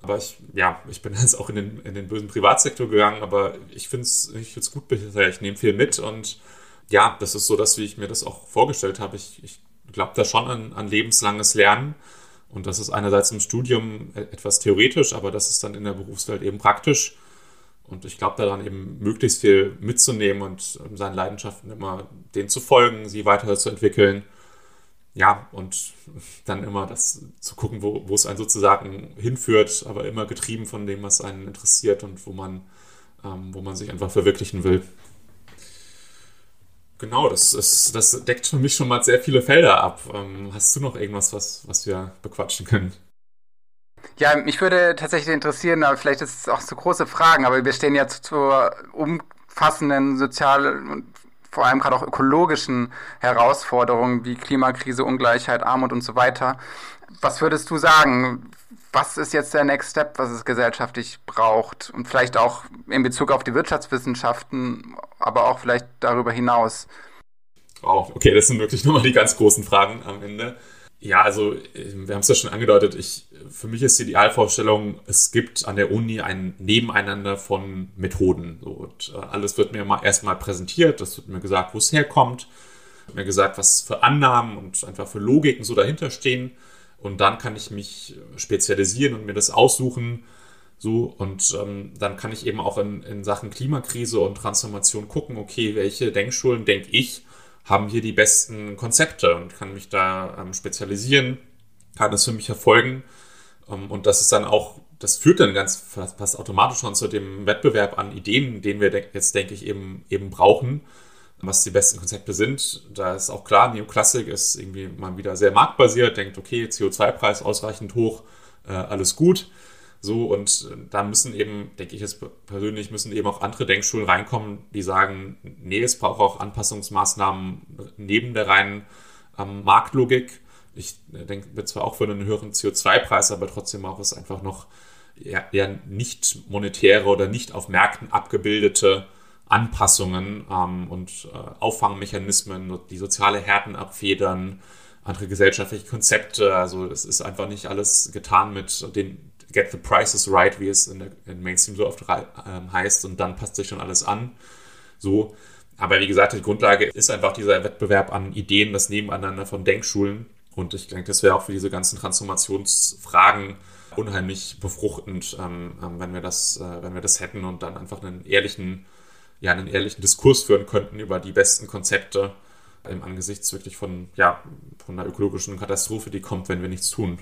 Aber ich, ja, ich bin jetzt auch in den, in den bösen Privatsektor gegangen, aber ich finde es ich find's gut bisher. Ich nehme viel mit und ja, das ist so das, wie ich mir das auch vorgestellt habe. Ich, ich glaube da schon an, an lebenslanges Lernen. Und das ist einerseits im Studium e-, etwas theoretisch, aber das ist dann in der Berufswelt eben praktisch. Und ich glaube daran eben möglichst viel mitzunehmen und ähm, seinen Leidenschaften immer denen zu folgen, sie weiterzuentwickeln. Ja, und dann immer das zu gucken, wo, wo es einen sozusagen hinführt, aber immer getrieben von dem, was einen interessiert und wo man, ähm, wo man sich einfach verwirklichen will. Genau, das, ist, das deckt für mich schon mal sehr viele Felder ab. Ähm, hast du noch irgendwas, was, was wir bequatschen können? Ja, mich würde tatsächlich interessieren, aber vielleicht ist es auch zu große Fragen, aber wir stehen ja zur umfassenden sozialen und vor allem gerade auch ökologischen Herausforderungen wie Klimakrise, Ungleichheit, Armut und so weiter. Was würdest du sagen? Was ist jetzt der Next Step, was es gesellschaftlich braucht? Und vielleicht auch in Bezug auf die Wirtschaftswissenschaften, aber auch vielleicht darüber hinaus. Wow, okay, das sind wirklich nochmal die ganz großen Fragen am Ende. Ja, also wir haben es ja schon angedeutet, ich, für mich ist die Idealvorstellung, es gibt an der Uni ein Nebeneinander von Methoden. Und äh, alles wird mir mal erstmal präsentiert, es wird mir gesagt, wo es herkommt, wird mir gesagt, was für Annahmen und einfach für Logiken so dahinter stehen. Und dann kann ich mich spezialisieren und mir das aussuchen, so, und ähm, dann kann ich eben auch in, in Sachen Klimakrise und Transformation gucken, okay, welche Denkschulen, denke ich, haben hier die besten Konzepte und kann mich da ähm, spezialisieren, kann es für mich erfolgen. Ähm, und das ist dann auch, das führt dann ganz fast, automatisch schon zu dem Wettbewerb an Ideen, den wir jetzt, denke ich, eben, eben brauchen, was die besten Konzepte sind. Da ist auch klar, Neoklassik ist irgendwie mal wieder sehr marktbasiert, denkt, okay, CO2-Preis ausreichend hoch, äh, alles gut. So, und da müssen eben, denke ich jetzt persönlich, müssen eben auch andere Denkschulen reinkommen, die sagen, nee, es braucht auch Anpassungsmaßnahmen neben der reinen ähm, Marktlogik. Ich äh, denke, bin zwar auch für einen höheren CO2-Preis, aber trotzdem auch es einfach noch eher, eher nicht monetäre oder nicht auf Märkten abgebildete Anpassungen ähm, und äh, Auffangmechanismen, die soziale Härten abfedern, andere gesellschaftliche Konzepte. Also es ist einfach nicht alles getan mit den get the prices right, wie es in der in Mainstream so oft ähm, heißt, und dann passt sich schon alles an. So. Aber wie gesagt, die Grundlage ist einfach dieser Wettbewerb an Ideen, das Nebeneinander von Denkschulen. Und ich denke, das wäre auch für diese ganzen Transformationsfragen unheimlich befruchtend, ähm, ähm, wenn wir das, äh, wenn wir das hätten und dann einfach einen ehrlichen, ja, einen ehrlichen Diskurs führen könnten über die besten Konzepte im Angesichts wirklich von, ja, von einer ökologischen Katastrophe, die kommt, wenn wir nichts tun.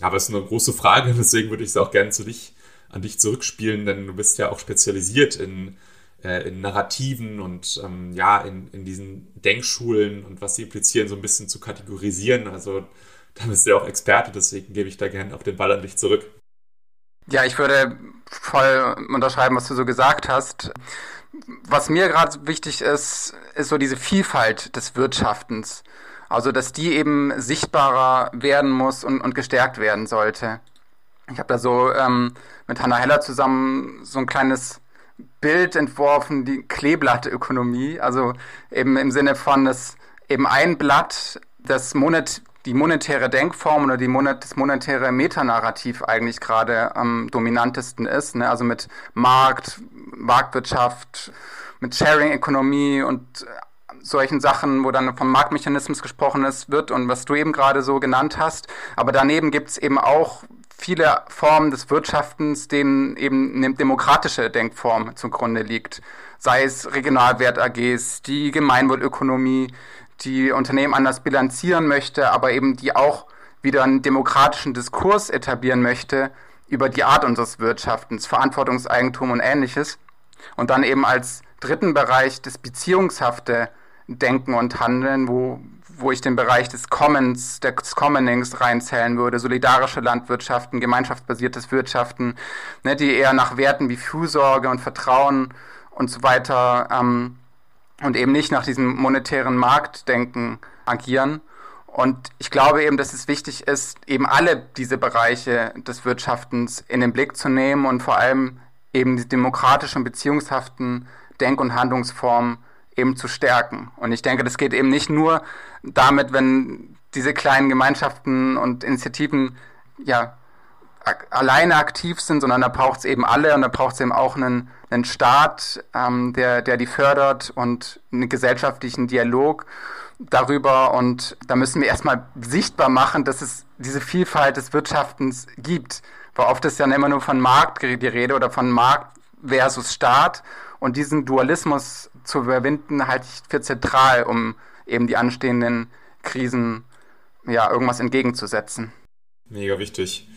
Aber es ist eine große Frage, deswegen würde ich es auch gerne zu dich, an dich zurückspielen, denn du bist ja auch spezialisiert in, äh, in Narrativen und ähm, ja, in, in diesen Denkschulen und was sie implizieren, so ein bisschen zu kategorisieren. Also da bist du ja auch Experte, deswegen gebe ich da gerne auch den Ball an dich zurück. Ja, ich würde voll unterschreiben, was du so gesagt hast. Was mir gerade wichtig ist, ist so diese Vielfalt des Wirtschaftens. Also, dass die eben sichtbarer werden muss und, und gestärkt werden sollte. Ich habe da so ähm, mit Hannah Heller zusammen so ein kleines Bild entworfen, die Kleeblattökonomie. Also eben im Sinne von, dass eben ein Blatt das Monet, die monetäre Denkform oder die Monet, das monetäre Metanarrativ eigentlich gerade am dominantesten ist. Ne? Also mit Markt, Marktwirtschaft, mit Sharing-Ökonomie und solchen Sachen, wo dann vom Marktmechanismus gesprochen ist, wird und was du eben gerade so genannt hast. Aber daneben gibt es eben auch viele Formen des Wirtschaftens, denen eben eine demokratische Denkform zugrunde liegt. Sei es Regionalwert-AGs, die Gemeinwohlökonomie, die Unternehmen anders bilanzieren möchte, aber eben die auch wieder einen demokratischen Diskurs etablieren möchte über die Art unseres Wirtschaftens, Verantwortungseigentum und ähnliches. Und dann eben als dritten Bereich das Beziehungshafte Denken und Handeln, wo, wo ich den Bereich des Commons, des Commonings reinzählen würde, solidarische Landwirtschaften, gemeinschaftsbasiertes Wirtschaften, ne, die eher nach Werten wie Fürsorge und Vertrauen und so weiter ähm, und eben nicht nach diesem monetären Marktdenken agieren. Und ich glaube eben, dass es wichtig ist, eben alle diese Bereiche des Wirtschaftens in den Blick zu nehmen und vor allem eben die demokratischen beziehungshaften Denk- und Handlungsformen eben zu stärken. Und ich denke, das geht eben nicht nur damit, wenn diese kleinen Gemeinschaften und Initiativen ja alleine aktiv sind, sondern da braucht es eben alle und da braucht es eben auch einen, einen Staat, ähm, der, der die fördert und einen gesellschaftlichen Dialog darüber. Und da müssen wir erstmal sichtbar machen, dass es diese Vielfalt des Wirtschaftens gibt. Weil oft ist ja immer nur von Markt die Rede oder von Markt versus Staat. Und diesen Dualismus zu überwinden, halte ich für zentral, um eben die anstehenden Krisen ja irgendwas entgegenzusetzen. Mega wichtig.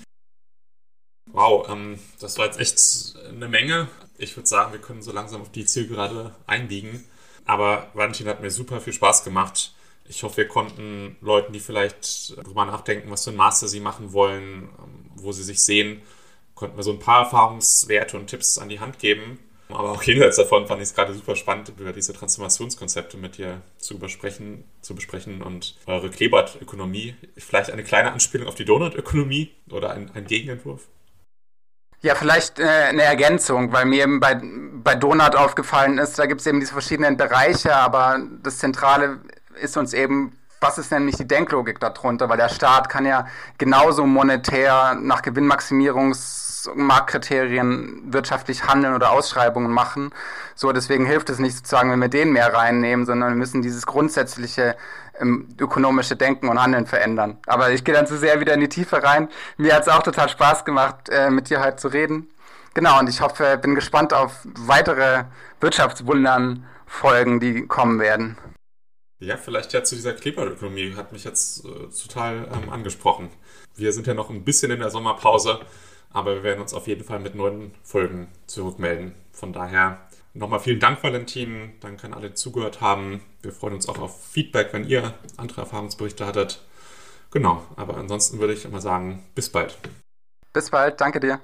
Wow, ähm, das war jetzt echt eine Menge. Ich würde sagen, wir können so langsam auf die Zielgerade einbiegen. Aber Valentin hat mir super viel Spaß gemacht. Ich hoffe, wir konnten Leuten, die vielleicht darüber nachdenken, was für ein Master sie machen wollen, ähm, wo sie sich sehen, konnten wir so ein paar Erfahrungswerte und Tipps an die Hand geben. Aber auch jenseits davon fand ich es gerade super spannend, über diese Transformationskonzepte mit dir zu besprechen, zu besprechen und eure Kleeblattökonomie. Vielleicht eine kleine Anspielung auf die Donutökonomie oder ein, ein Gegenentwurf? Ja, vielleicht äh, eine Ergänzung, weil mir eben bei, bei Donut aufgefallen ist, da gibt es eben diese verschiedenen Bereiche, aber das Zentrale ist uns eben, was ist nämlich die Denklogik darunter, weil der Staat kann ja genauso monetär nach Gewinnmaximierungs Marktkriterien wirtschaftlich handeln oder Ausschreibungen machen. So, deswegen hilft es nicht sozusagen, wenn wir den mehr reinnehmen, sondern wir müssen dieses grundsätzliche ähm, ökonomische Denken und Handeln verändern. Aber ich gehe dann zu sehr wieder in die Tiefe rein. Mir hat es auch total Spaß gemacht, äh, mit dir heute zu reden. Genau, und ich hoffe, bin gespannt auf weitere Wirtschaftswundern Folgen, die kommen werden. Ja, vielleicht ja zu dieser Kleberökonomie hat mich jetzt äh, total ähm, angesprochen. Wir sind ja noch ein bisschen in der Sommerpause. Aber wir werden uns auf jeden Fall mit neuen Folgen zurückmelden. Von daher nochmal vielen Dank, Valentin. Danke an alle, die zugehört haben. Wir freuen uns auch auf Feedback, wenn ihr andere Erfahrungsberichte hattet. Genau, aber ansonsten würde ich immer sagen, bis bald. Bis bald, danke dir.